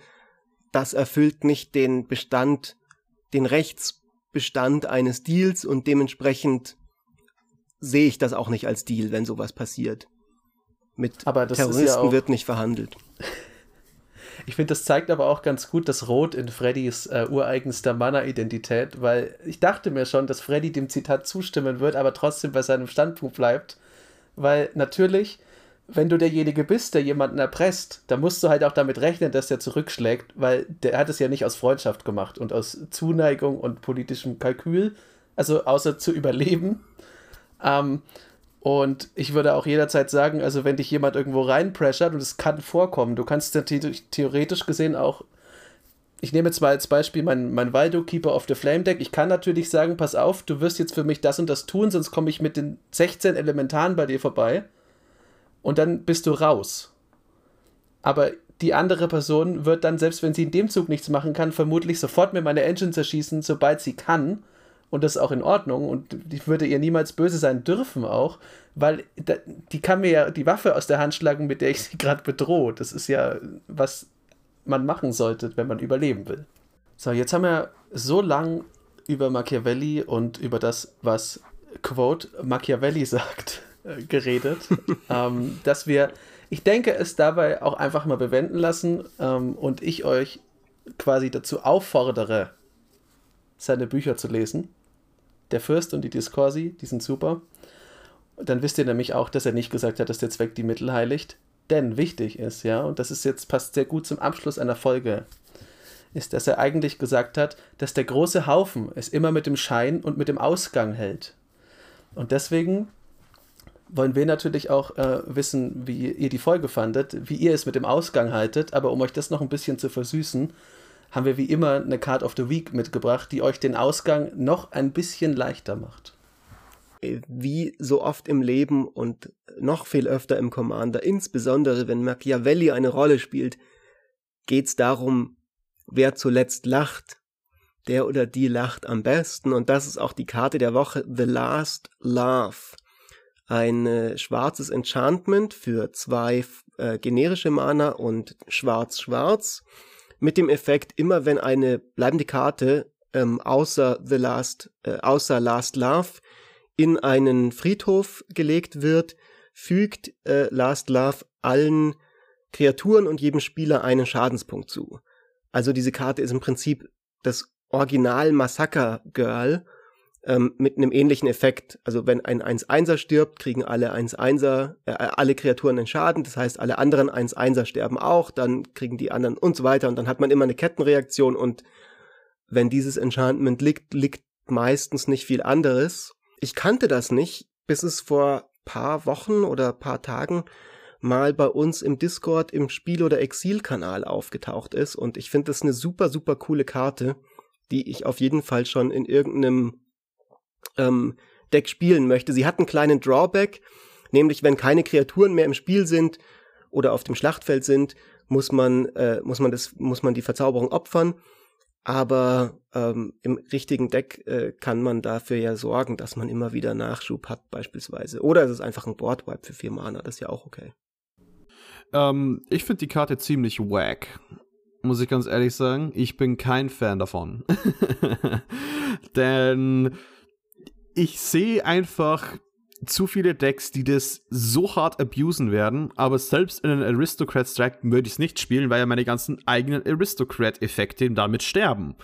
das erfüllt nicht den Bestand, den Rechtsbestand eines Deals und dementsprechend sehe ich das auch nicht als Deal, wenn sowas passiert. Mit Terroristen ja wird nicht verhandelt. Ich finde, das zeigt aber auch ganz gut das Rot in Freddys äh, ureigenster Mana-Identität, weil ich dachte mir schon, dass Freddy dem Zitat zustimmen wird, aber trotzdem bei seinem Standpunkt bleibt. Weil natürlich, wenn du derjenige bist, der jemanden erpresst, dann musst du halt auch damit rechnen, dass der zurückschlägt, weil der hat es ja nicht aus Freundschaft gemacht und aus Zuneigung und politischem Kalkül, also außer zu überleben. Ähm, und ich würde auch jederzeit sagen, also wenn dich jemand irgendwo reinpressert, und es kann vorkommen, du kannst theoretisch gesehen auch, ich nehme jetzt mal als Beispiel mein, mein Waldo Keeper of the Flame Deck, ich kann natürlich sagen, pass auf, du wirst jetzt für mich das und das tun, sonst komme ich mit den 16 Elementaren bei dir vorbei und dann bist du raus. Aber die andere Person wird dann, selbst wenn sie in dem Zug nichts machen kann, vermutlich sofort mir meine Engine zerschießen, sobald sie kann und das ist auch in Ordnung und ich würde ihr niemals böse sein dürfen auch, weil die kann mir ja die Waffe aus der Hand schlagen, mit der ich sie gerade bedrohe. Das ist ja, was man machen sollte, wenn man überleben will. So, jetzt haben wir so lang über Machiavelli und über das, was Quote Machiavelli sagt, äh, geredet, ähm, dass wir, ich denke, es dabei auch einfach mal bewenden lassen ähm, und ich euch quasi dazu auffordere, seine Bücher zu lesen. Der Fürst und die Discorsi, die sind super. Dann wisst ihr nämlich auch, dass er nicht gesagt hat, dass der Zweck die Mittel heiligt. Denn wichtig ist, ja, und das ist jetzt passt sehr gut zum Abschluss einer Folge, ist, dass er eigentlich gesagt hat, dass der große Haufen es immer mit dem Schein und mit dem Ausgang hält. Und deswegen wollen wir natürlich auch äh, wissen, wie ihr die Folge fandet, wie ihr es mit dem Ausgang haltet, aber um euch das noch ein bisschen zu versüßen, haben wir wie immer eine Card of the Week mitgebracht, die euch den Ausgang noch ein bisschen leichter macht. Wie so oft im Leben und noch viel öfter im Commander, insbesondere wenn Machiavelli eine Rolle spielt, geht es darum, wer zuletzt lacht. Der oder die lacht am besten und das ist auch die Karte der Woche, The Last Laugh. Ein äh, schwarzes Enchantment für zwei äh, generische Mana und schwarz-schwarz mit dem Effekt, immer wenn eine bleibende Karte ähm, außer The Last, äh, außer Last Love in einen Friedhof gelegt wird, fügt äh, Last Love allen Kreaturen und jedem Spieler einen Schadenspunkt zu. Also diese Karte ist im Prinzip das Original Massaker Girl ähm, mit einem ähnlichen Effekt. Also wenn ein 1-1er stirbt, kriegen alle 1-1er, äh, alle Kreaturen einen Schaden, das heißt alle anderen 1-1er sterben auch, dann kriegen die anderen und so weiter und dann hat man immer eine Kettenreaktion und wenn dieses Enchantment liegt, liegt meistens nicht viel anderes. Ich kannte das nicht, bis es vor paar Wochen oder paar Tagen mal bei uns im Discord im Spiel- oder Exil-Kanal aufgetaucht ist und ich finde das eine super, super coole Karte, die ich auf jeden Fall schon in irgendeinem ähm, Deck spielen möchte. Sie hat einen kleinen Drawback, nämlich wenn keine Kreaturen mehr im Spiel sind oder auf dem Schlachtfeld sind, muss man, äh, muss man, das, muss man die Verzauberung opfern. Aber ähm, im richtigen Deck äh, kann man dafür ja sorgen, dass man immer wieder Nachschub hat, beispielsweise. Oder es ist einfach ein Boardwipe für vier Mana, das ist ja auch okay. Ähm, ich finde die Karte ziemlich wack muss ich ganz ehrlich sagen. Ich bin kein Fan davon. Denn ich sehe einfach zu viele Decks, die das so hart abusen werden, aber selbst in einen Aristocrat Strike würde ich es nicht spielen, weil ja meine ganzen eigenen Aristocrat-Effekte damit sterben.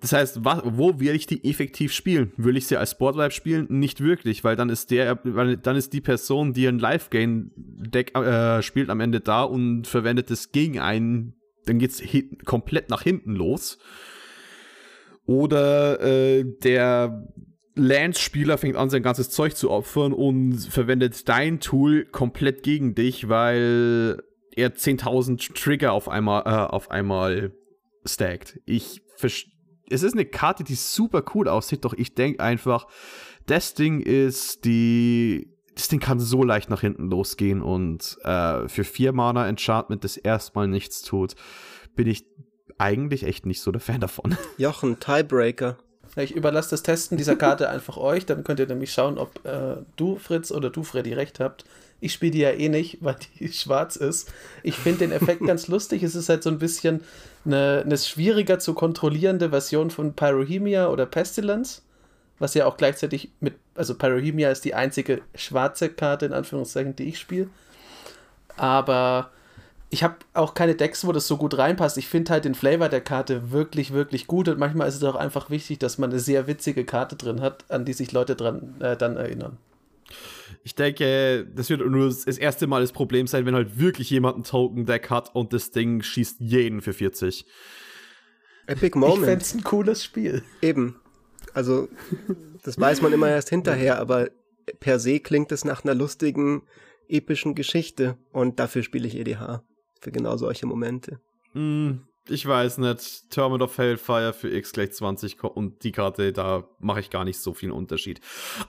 Das heißt, wo will ich die effektiv spielen? Will ich sie als Boardwipe spielen? Nicht wirklich, weil dann ist der, dann ist die Person, die ein Live-Gain-Deck äh, spielt, am Ende da und verwendet es gegen einen. Dann geht's komplett nach hinten los. Oder äh, der Lance-Spieler fängt an, sein ganzes Zeug zu opfern und verwendet dein Tool komplett gegen dich, weil er 10.000 Trigger auf einmal, äh, auf einmal stackt. Ich es ist eine Karte, die super cool aussieht, doch ich denke einfach, das Ding ist die. Das Ding kann so leicht nach hinten losgehen und äh, für vier Mana Enchantment, das erstmal nichts tut, bin ich eigentlich echt nicht so der Fan davon. Jochen, Tiebreaker. Ich überlasse das Testen dieser Karte einfach euch, dann könnt ihr nämlich schauen, ob äh, du, Fritz, oder du, Freddy, recht habt. Ich spiele die ja eh nicht, weil die schwarz ist. Ich finde den Effekt ganz lustig. Es ist halt so ein bisschen eine, eine schwieriger zu kontrollierende Version von Pyrohemia oder Pestilence, was ja auch gleichzeitig mit, also Pyrohemia ist die einzige schwarze Karte in Anführungszeichen, die ich spiele. Aber ich habe auch keine Decks, wo das so gut reinpasst. Ich finde halt den Flavor der Karte wirklich, wirklich gut und manchmal ist es auch einfach wichtig, dass man eine sehr witzige Karte drin hat, an die sich Leute dran äh, dann erinnern. Ich denke, das wird nur das erste Mal das Problem sein, wenn halt wirklich jemand ein Token-Deck hat und das Ding schießt jeden für 40. Epic Moment. Ich fände ein cooles Spiel. Eben. Also, das weiß man immer erst hinterher, aber per se klingt es nach einer lustigen, epischen Geschichte und dafür spiele ich EDH. Für genau solche Momente. Mm, ich weiß nicht, Terminal of Hellfire für X gleich 20 und die Karte, da mache ich gar nicht so viel Unterschied.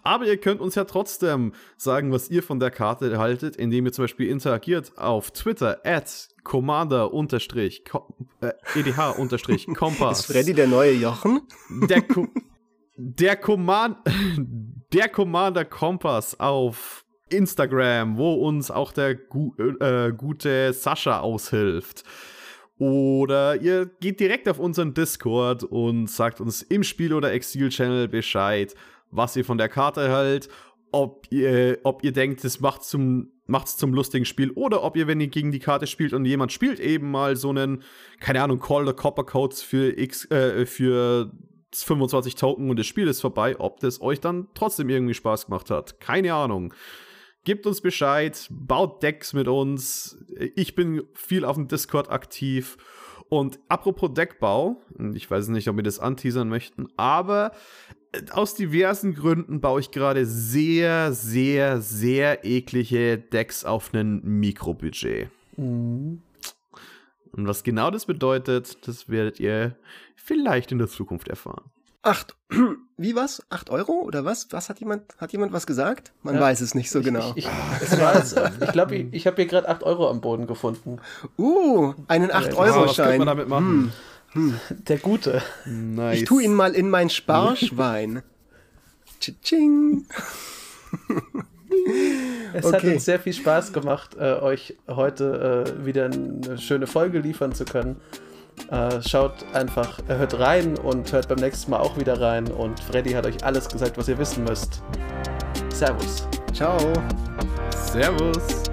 Aber ihr könnt uns ja trotzdem sagen, was ihr von der Karte haltet, indem ihr zum Beispiel interagiert auf Twitter at commander-edh-kompass. Ist Freddy der neue Jochen? Der, Co der, Command der Commander Kompass auf Instagram, wo uns auch der gu äh, gute Sascha aushilft. Oder ihr geht direkt auf unseren Discord und sagt uns im Spiel- oder Exil-Channel Bescheid, was ihr von der Karte hält, ob ihr, ob ihr denkt, es macht zum, macht's zum lustigen Spiel oder ob ihr, wenn ihr gegen die Karte spielt und jemand spielt eben mal so einen, keine Ahnung, Call the Copper Codes für X, äh, für 25 Token und das Spiel ist vorbei, ob das euch dann trotzdem irgendwie Spaß gemacht hat. Keine Ahnung. Gebt uns Bescheid, baut Decks mit uns. Ich bin viel auf dem Discord aktiv. Und apropos Deckbau, ich weiß nicht, ob wir das anteasern möchten, aber aus diversen Gründen baue ich gerade sehr, sehr, sehr eklige Decks auf ein Mikrobudget. Mhm. Und was genau das bedeutet, das werdet ihr vielleicht in der Zukunft erfahren. Acht, wie was? Acht Euro oder was? Was hat jemand, hat jemand was gesagt? Man ja. weiß es nicht so genau. Ich, ich, ich glaube, ich, ich habe hier gerade acht Euro am Boden gefunden. Uh, einen acht Euro Schein. Was man damit machen? Hm. Hm. Der gute. Nice. Ich tue ihn mal in mein Sparschwein. Tsching. Es okay. hat uns sehr viel Spaß gemacht, äh, euch heute äh, wieder eine schöne Folge liefern zu können. Äh, schaut einfach, hört rein und hört beim nächsten Mal auch wieder rein. Und Freddy hat euch alles gesagt, was ihr wissen müsst. Servus. Ciao. Servus.